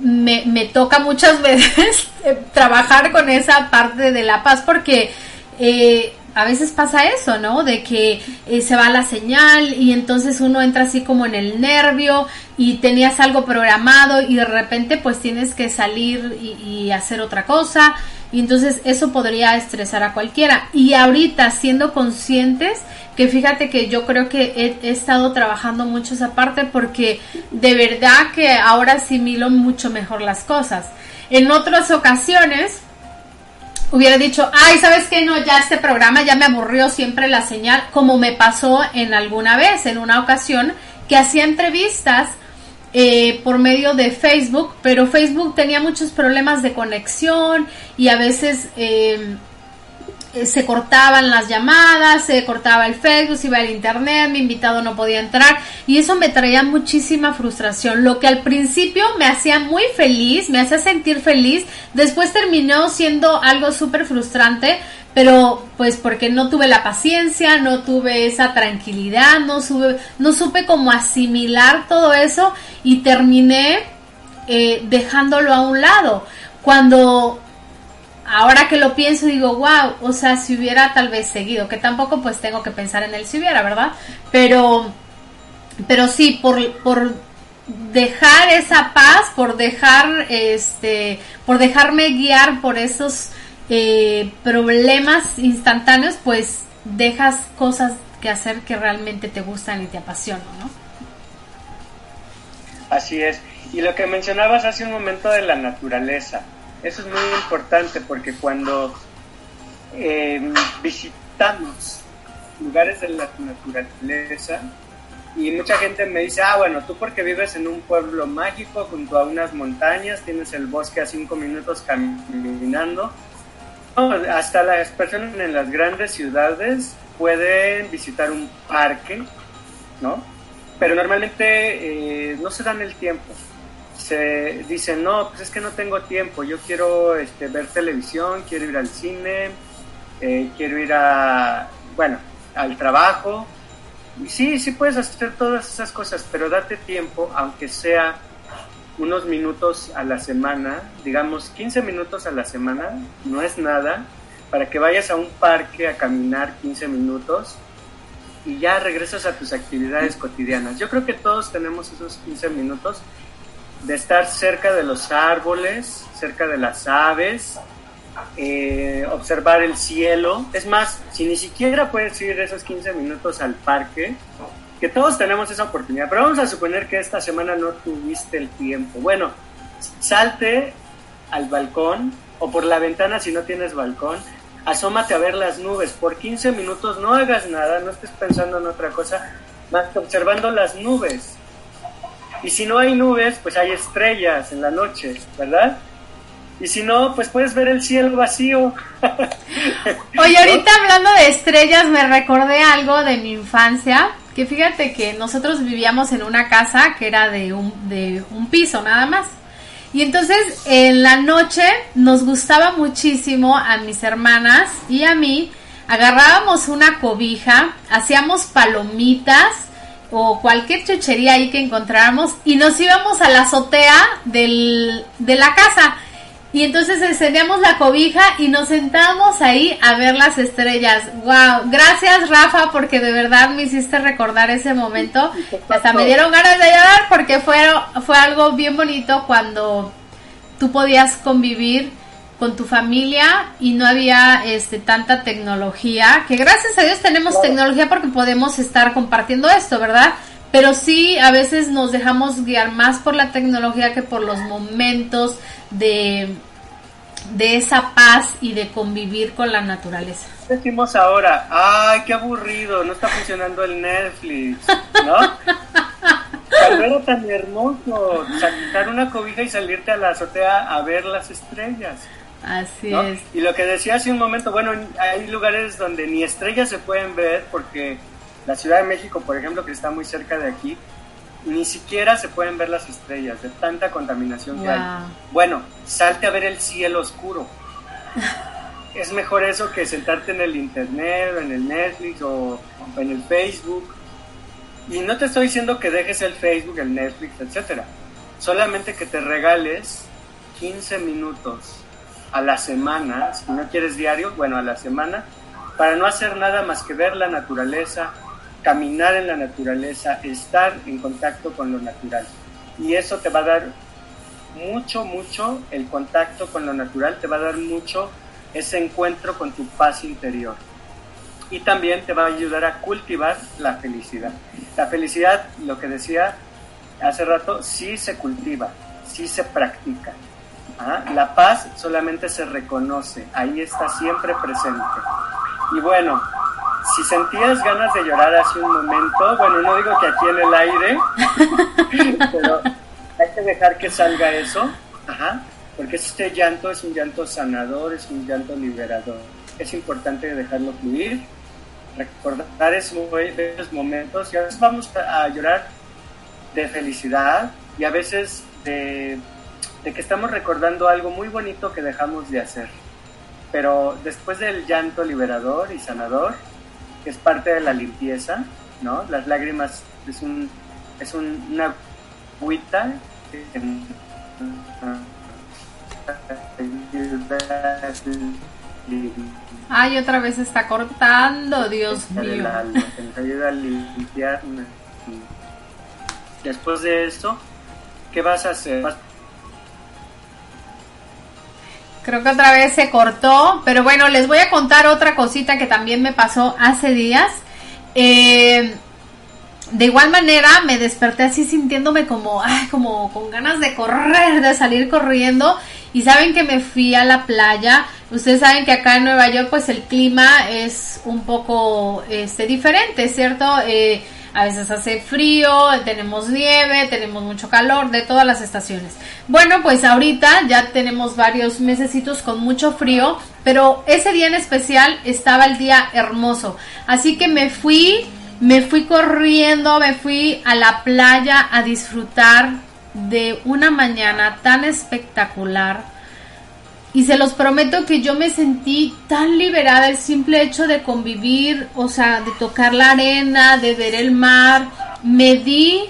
me, me toca muchas (laughs) veces eh, trabajar con esa parte de la paz porque eh, a veces pasa eso, ¿no? De que eh, se va la señal y entonces uno entra así como en el nervio y tenías algo programado y de repente pues tienes que salir y, y hacer otra cosa y entonces eso podría estresar a cualquiera. Y ahorita siendo conscientes, que fíjate que yo creo que he, estado trabajando mucho esa parte porque de verdad que ahora asimilo mucho mejor las cosas. En otras ocasiones hubiera dicho, ay, ¿sabes qué? No, ya este programa ya me aburrió siempre la señal, como me pasó en alguna vez, en una ocasión, que hacía entrevistas eh, por medio de Facebook, pero Facebook tenía muchos problemas de conexión y a veces eh, se cortaban las llamadas, se cortaba el Facebook, se iba el internet, mi invitado no podía entrar y eso me traía muchísima frustración. Lo que al principio me hacía muy feliz, me hacía sentir feliz, después terminó siendo algo súper frustrante, pero pues porque no tuve la paciencia, no tuve esa tranquilidad, no, no supe cómo asimilar todo eso y terminé eh, dejándolo a un lado. Cuando ahora que lo pienso digo, wow, o sea, si hubiera tal vez seguido, que tampoco pues tengo que pensar en el si hubiera, ¿verdad? Pero, pero sí, por, por dejar esa paz, por dejar, este, por dejarme guiar por esos eh, problemas instantáneos, pues dejas cosas que hacer que realmente te gustan y te apasionan, ¿no? Así es. Y lo que mencionabas hace un momento de la naturaleza, eso es muy importante porque cuando eh, visitamos lugares de la naturaleza, y mucha gente me dice, ah, bueno, tú porque vives en un pueblo mágico junto a unas montañas, tienes el bosque a cinco minutos caminando. No, hasta las personas en las grandes ciudades pueden visitar un parque, ¿no? Pero normalmente eh, no se dan el tiempo. Se dicen, no, pues es que no tengo tiempo, yo quiero este, ver televisión, quiero ir al cine, eh, quiero ir a, bueno, al trabajo, sí, sí puedes hacer todas esas cosas, pero date tiempo, aunque sea unos minutos a la semana, digamos 15 minutos a la semana, no es nada, para que vayas a un parque a caminar 15 minutos y ya regresas a tus actividades cotidianas. Yo creo que todos tenemos esos 15 minutos de estar cerca de los árboles, cerca de las aves, eh, observar el cielo. Es más, si ni siquiera puedes ir esos 15 minutos al parque, que todos tenemos esa oportunidad, pero vamos a suponer que esta semana no tuviste el tiempo. Bueno, salte al balcón o por la ventana si no tienes balcón, asómate a ver las nubes. Por 15 minutos no hagas nada, no estés pensando en otra cosa, más que observando las nubes. Y si no hay nubes, pues hay estrellas en la noche, ¿verdad? Y si no, pues puedes ver el cielo vacío. (laughs) Oye, ahorita hablando de estrellas, me recordé algo de mi infancia. Que fíjate que nosotros vivíamos en una casa que era de un, de un piso nada más. Y entonces en la noche nos gustaba muchísimo a mis hermanas y a mí. Agarrábamos una cobija, hacíamos palomitas o cualquier chuchería ahí que encontráramos y nos íbamos a la azotea del, de la casa. Y entonces encendíamos la cobija y nos sentamos ahí a ver las estrellas. Wow, gracias Rafa porque de verdad me hiciste recordar ese momento. (laughs) Hasta me dieron ganas de llorar porque fue, fue algo bien bonito cuando tú podías convivir con tu familia y no había este tanta tecnología, que gracias a Dios tenemos tecnología porque podemos estar compartiendo esto, ¿verdad? Pero sí, a veces nos dejamos guiar más por la tecnología que por los momentos de, de esa paz y de convivir con la naturaleza. Decimos ahora, ay, qué aburrido, no está funcionando el Netflix, ¿no? (laughs) Era tan hermoso sacar una cobija y salirte a la azotea a ver las estrellas. Así ¿no? es. Y lo que decía hace un momento, bueno, hay lugares donde ni estrellas se pueden ver porque la Ciudad de México, por ejemplo, que está muy cerca de aquí, ni siquiera se pueden ver las estrellas de tanta contaminación que hay. Bueno, salte a ver el cielo oscuro. (laughs) es mejor eso que sentarte en el internet, o en el Netflix o, o en el Facebook. Y no te estoy diciendo que dejes el Facebook, el Netflix, etcétera. Solamente que te regales 15 minutos a la semana, si no quieres diario, bueno, a la semana, para no hacer nada más que ver la naturaleza, caminar en la naturaleza, estar en contacto con lo natural. Y eso te va a dar mucho, mucho el contacto con lo natural, te va a dar mucho ese encuentro con tu paz interior. Y también te va a ayudar a cultivar la felicidad. La felicidad, lo que decía hace rato, sí se cultiva, sí se practica. ¿Ah? La paz solamente se reconoce, ahí está siempre presente. Y bueno, si sentías ganas de llorar hace un momento, bueno, no digo que aquí en el aire, (laughs) pero hay que dejar que salga eso, ajá, porque este llanto es un llanto sanador, es un llanto liberador. Es importante dejarlo fluir, recordar esos, momentos y a veces vamos a llorar de felicidad y a veces de, de que estamos recordando algo muy bonito que dejamos de hacer. Pero después del llanto liberador y sanador, que es parte de la limpieza, ¿no? Las lágrimas es un es un, una agüita que Ay, otra vez está cortando, Dios mío. alma, que nos ayuda a limpiar. Después de esto, ¿qué vas a hacer? Vas- Creo que otra vez se cortó, pero bueno, les voy a contar otra cosita que también me pasó hace días. Eh, de igual manera me desperté así sintiéndome como, ay, como con ganas de correr, de salir corriendo. Y saben que me fui a la playa. Ustedes saben que acá en Nueva York pues el clima es un poco este, diferente, ¿cierto? Eh, a veces hace frío, tenemos nieve, tenemos mucho calor, de todas las estaciones. Bueno, pues ahorita ya tenemos varios mesecitos con mucho frío, pero ese día en especial estaba el día hermoso. Así que me fui, me fui corriendo, me fui a la playa a disfrutar de una mañana tan espectacular y se los prometo que yo me sentí tan liberada el simple hecho de convivir, o sea, de tocar la arena, de ver el mar. Me di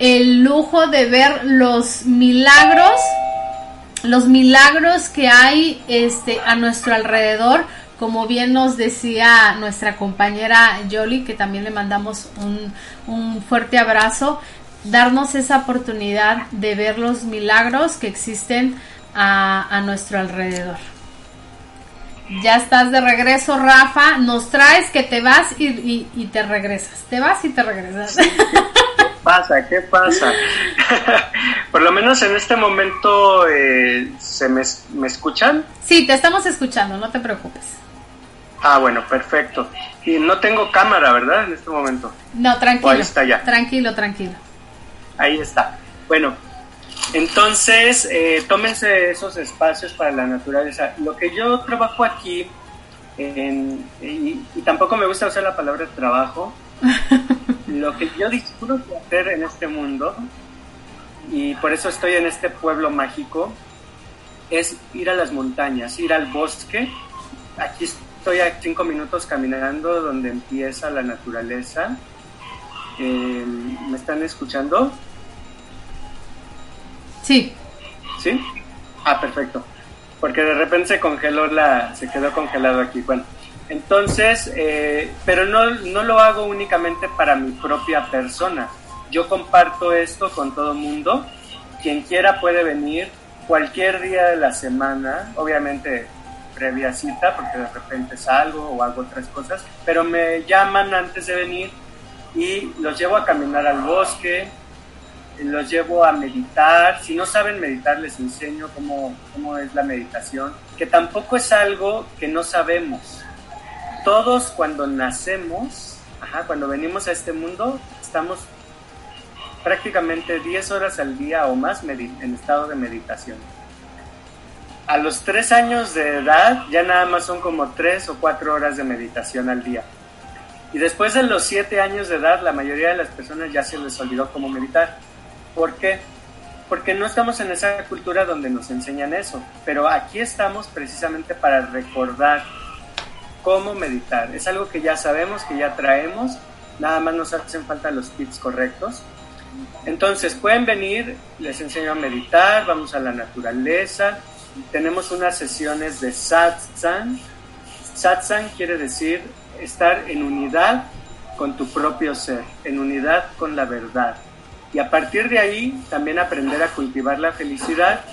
el lujo de ver los milagros, los milagros que hay este, a nuestro alrededor. Como bien nos decía nuestra compañera Yoli, que también le mandamos un, un fuerte abrazo, darnos esa oportunidad de ver los milagros que existen a, nuestro alrededor. Ya estás de regreso, Rafa. Nos traes que te vas y, te regresas. Te vas y te regresas. ¿Qué pasa? ¿Qué pasa? (laughs) Por lo menos en este momento, eh, ¿se me, me, escuchan? Sí, te estamos escuchando, no te preocupes. Ah, bueno, perfecto. Y no tengo cámara, ¿verdad? En este momento. No, tranquilo. ahí está ya. Tranquilo, tranquilo. Ahí está. Bueno, entonces, eh, tómense esos espacios para la naturaleza. Lo que yo trabajo aquí, y, tampoco me gusta usar la palabra trabajo, (laughs) lo que yo disfruto hacer en este mundo, y por eso estoy en este pueblo mágico, es ir a las montañas, ir al bosque. Aquí estoy a cinco minutos caminando donde empieza la naturaleza. Eh, ¿Me están escuchando? Sí. ¿Sí? Ah, perfecto. Porque de repente se congeló la, se quedó congelado aquí. Bueno, entonces, eh, pero no, no lo hago únicamente para mi propia persona. Yo comparto esto con todo mundo. Quien quiera puede venir cualquier día de la semana, obviamente previa cita, porque de repente salgo o hago otras cosas, pero me llaman antes de venir y los llevo a caminar al bosque, los llevo a meditar. Si no saben meditar, les enseño cómo, cómo es la meditación, que tampoco es algo que no sabemos. Todos cuando nacemos, cuando venimos a este mundo, estamos prácticamente 10 horas al día o más en estado de meditación. A los 3 años de edad ya nada más son como 3 o 4 horas de meditación al día. Y después de los 7 años de edad, la mayoría de las personas ya se les olvidó cómo meditar. ¿Por qué? Porque no estamos en esa cultura donde nos enseñan eso, pero aquí estamos precisamente para recordar cómo meditar. Es algo que ya sabemos, que ya traemos, nada más nos hacen falta los tips correctos. Entonces pueden venir, les enseño a meditar, vamos a la naturaleza, tenemos unas sesiones de satsang. Satsang quiere decir estar en unidad con tu propio ser, en unidad con la verdad y a partir de ahí también aprender a cultivar la felicidad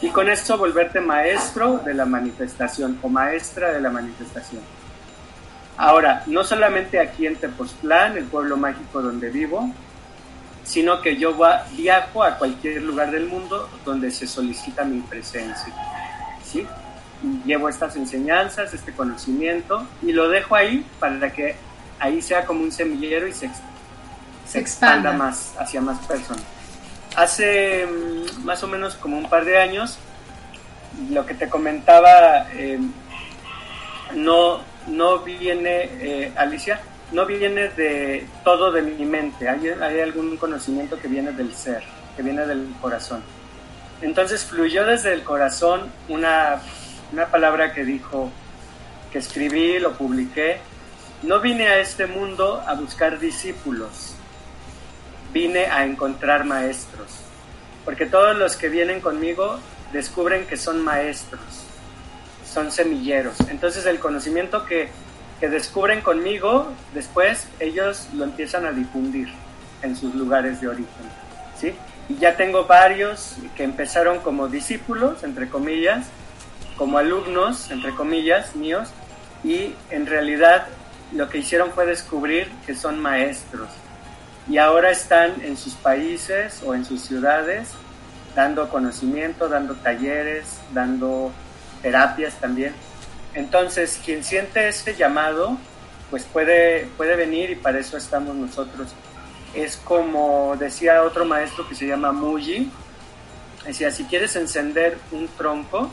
y con esto volverte maestro de la manifestación o maestra de la manifestación. Ahora, no solamente aquí en Tepoztlán, el pueblo mágico donde vivo, sino que yo viajo a cualquier lugar del mundo donde se solicita mi presencia. ¿sí? Llevo estas enseñanzas, este conocimiento y lo dejo ahí para que ahí sea como un semillero y se se expanda más hacia más personas. Hace mm, más o menos como un par de años, lo que te comentaba, eh, no, no viene, eh, Alicia, no viene de todo de mi mente, hay, hay algún conocimiento que viene del ser, que viene del corazón. Entonces fluyó desde el corazón una, una palabra que dijo, que escribí, lo publiqué, no vine a este mundo a buscar discípulos, vine a encontrar maestros, porque todos los que vienen conmigo descubren que son maestros, son semilleros. Entonces el conocimiento que, que descubren conmigo, después ellos lo empiezan a difundir en sus lugares de origen. ¿sí? Y ya tengo varios que empezaron como discípulos, entre comillas, como alumnos, entre comillas, míos, y en realidad lo que hicieron fue descubrir que son maestros y ahora están en sus países o en sus ciudades dando conocimiento, dando talleres, dando terapias también. Entonces, quien siente ese llamado, pues puede, puede venir y para eso estamos nosotros. Es como decía otro maestro que se llama Muji, decía, si quieres encender un tronco,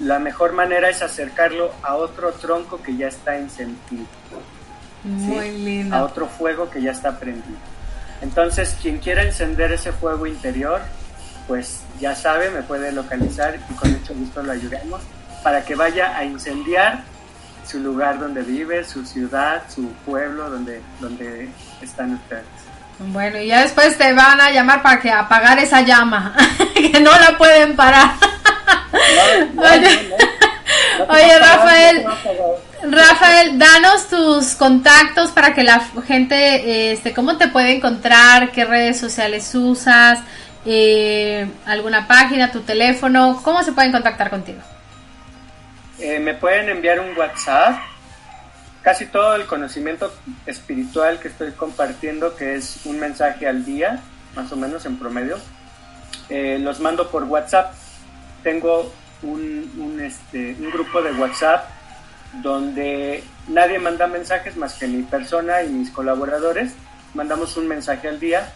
la mejor manera es acercarlo a otro tronco que ya está encendido. Muy ¿sí? lindo. A otro fuego que ya está prendido. Entonces, quien quiera encender ese fuego interior, pues ya sabe, me puede localizar y con mucho gusto lo ayudamos para que vaya a incendiar su lugar donde vive, su ciudad, su pueblo, donde, donde están ustedes. Bueno, y ya después te van a llamar para que apagar esa llama, (laughs) que no la pueden parar. No, no, (laughs) Oye, no, Rafael. Rafael, danos tus contactos para que la gente, este, cómo te puede encontrar, qué redes sociales usas, eh, alguna página, tu teléfono, cómo se pueden contactar contigo. Eh, me pueden enviar un WhatsApp. Casi todo el conocimiento espiritual que estoy compartiendo, que es un mensaje al día, más o menos en promedio, eh, los mando por WhatsApp. Tengo un, un, este, un grupo de WhatsApp donde nadie manda mensajes más que mi persona y mis colaboradores. Mandamos un mensaje al día.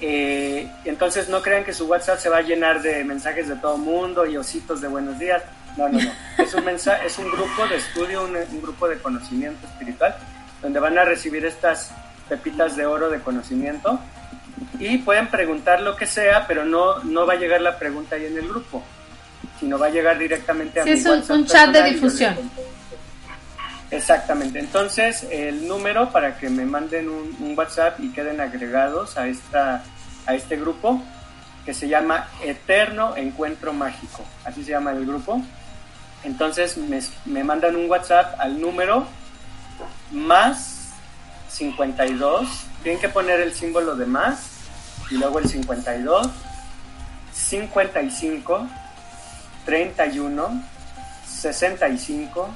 Eh, entonces no crean que su WhatsApp se va a llenar de mensajes de todo mundo y ositos de buenos días. No, no, no. (laughs) Es un, mensaje, es un grupo de estudio, un, un grupo de conocimiento espiritual, donde van a recibir estas pepitas de oro de conocimiento y pueden preguntar lo que sea, pero no, no va a llegar la pregunta ahí en el grupo, sino va a llegar directamente a Sí, mi es un- WhatsApp un chat de difusión. Exactamente. Entonces, el número para que me manden un, un WhatsApp y queden agregados a, esta, a este grupo, que se llama Eterno Encuentro Mágico. Así se llama el grupo. Entonces, me, me mandan un WhatsApp al número más 52. Tienen que poner el símbolo de más y luego el 52, 55, 31, 65,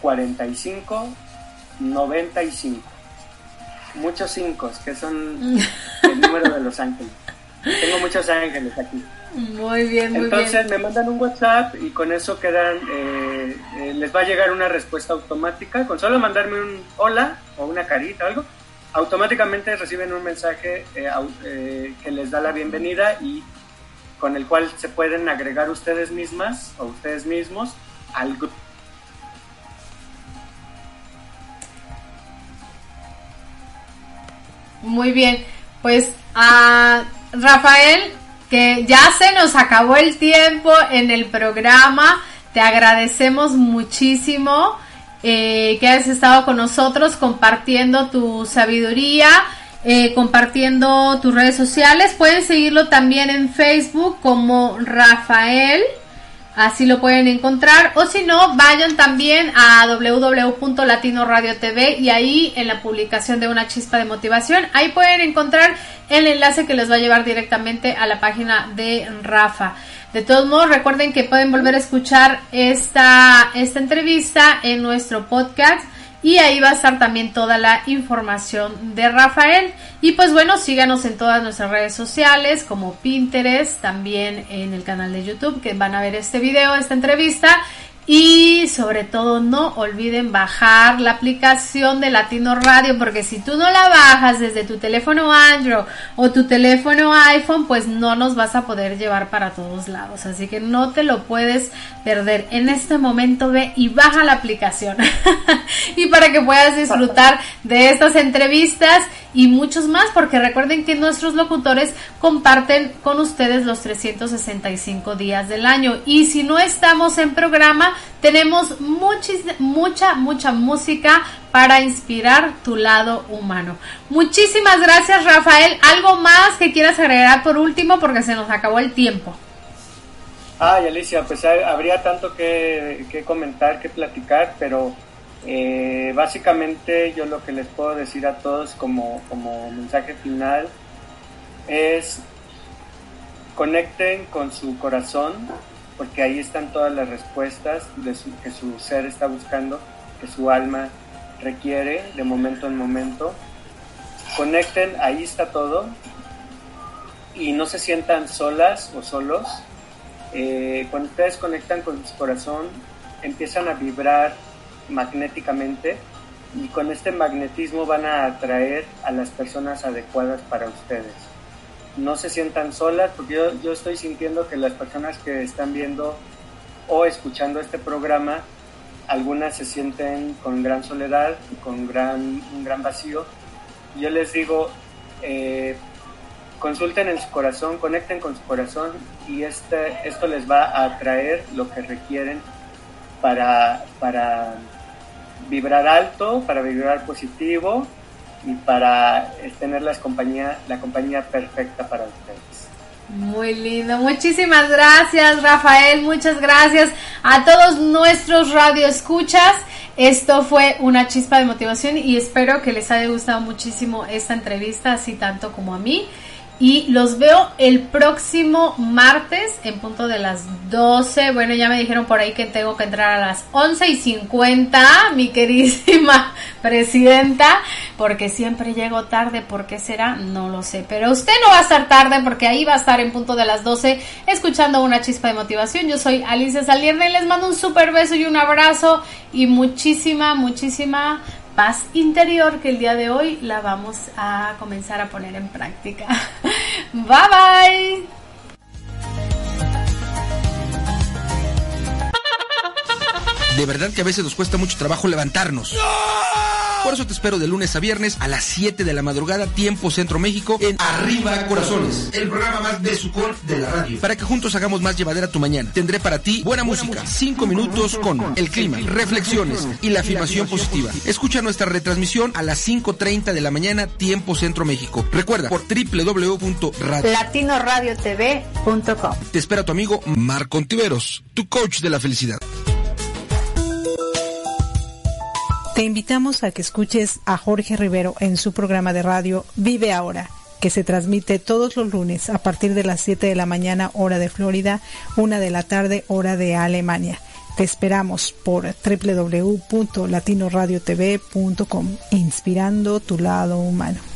45, 95. Muchos cinco, que son (laughs) el número de los ángeles. Tengo muchos ángeles aquí. Muy bien, muy Entonces bien. me mandan un WhatsApp y con eso quedan, eh, eh, les va a llegar una respuesta automática. Con solo mandarme un hola o una carita o algo, automáticamente reciben un mensaje eh, eh, que les da la bienvenida y con el cual se pueden agregar ustedes mismas o ustedes mismos al grupo. Muy bien. Pues a Rafael, que ya se nos acabó el tiempo en el programa, te agradecemos muchísimo eh, que hayas estado con nosotros compartiendo tu sabiduría, eh, compartiendo tus redes sociales. Pueden seguirlo también en Facebook como Rafael. Así lo pueden encontrar. O si no, vayan también a www.latino radio TV y ahí en la publicación de una chispa de motivación, ahí pueden encontrar el enlace que les va a llevar directamente a la página de Rafa. De todos modos, recuerden que pueden volver a escuchar esta, esta entrevista en nuestro podcast y ahí va a estar también toda la información de Rafael. Y pues bueno, síganos en todas nuestras redes sociales como Pinterest, también en el canal de YouTube que van a ver este video, esta entrevista. Y sobre todo no olviden bajar la aplicación de Latino Radio porque si tú no la bajas desde tu teléfono Android o tu teléfono iPhone pues no nos vas a poder llevar para todos lados. Así que no te lo puedes perder. En este momento ve y baja la aplicación (laughs) y para que puedas disfrutar de estas entrevistas y muchos más porque recuerden que nuestros locutores comparten con ustedes los 365 días del año y si no estamos en programa tenemos muchis, mucha mucha música para inspirar tu lado humano. Muchísimas gracias Rafael. ¿Algo más que quieras agregar por último porque se nos acabó el tiempo? Ay, Alicia, pues habría tanto que, que comentar, que platicar, pero eh, básicamente yo lo que les puedo decir a todos como, como mensaje final es conecten con su corazón, porque ahí están todas las respuestas de que su ser está buscando. que su alma requiere de momento en momento. Conecten, ahí está todo. Y no se sientan solas o solos. Eh, cuando ustedes conectan con su corazón, empiezan a vibrar magnéticamente y con este magnetismo van a atraer a las personas adecuadas para ustedes. No se sientan solas, porque yo, yo estoy sintiendo que las personas que están viendo o escuchando este programa, algunas se sienten con gran soledad con gran, un gran vacío. Yo les digo, eh, consulten en su corazón, conecten con su corazón y este, esto les va a atraer lo que requieren para, para vibrar alto, para vibrar positivo y para eh, tener las compañía, la compañía perfecta para ustedes. Muy lindo, muchísimas gracias Rafael, muchas gracias a todos nuestros radioescuchas. Esto fue una chispa de motivación y espero que les haya gustado muchísimo esta entrevista, así tanto como a mí y los veo el próximo martes en punto de las 12. Bueno, ya me dijeron por ahí que tengo que entrar a las 11 y 50, mi queridísima (laughs) presidenta, porque siempre llego tarde. ¿Por qué será? No lo sé. Pero usted no va a estar tarde porque ahí va a estar en punto de las 12 escuchando una chispa de motivación. Yo soy Alicia Salierna y les mando un super beso y un abrazo y muchísima, muchísima paz interior que el día de hoy la vamos a comenzar a poner en práctica. (laughs) bye bye. De verdad que a veces nos cuesta mucho trabajo levantarnos. Por eso te espero de lunes a viernes a las 7 de la madrugada, tiempo Centro México, en Arriba Corazones, el programa más de sucor de la radio. Para que juntos hagamos más llevadera tu mañana. Tendré para ti buena, música, 5 minutos con el clima, reflexiones y la afirmación positiva. Escucha nuestra retransmisión a las 5.30 de la mañana, tiempo Centro México. Recuerda, por www.latinoradiotv.com. Te espera tu amigo Marco Ontiveros, tu coach de la felicidad. Te invitamos a que escuches a Jorge Rivero en su programa de radio Vive Ahora, que se transmite todos los lunes a partir de las 7 de la mañana hora de Florida, 1 de la tarde hora de Alemania. Te esperamos por www.latinoradiotv.com, inspirando tu lado humano.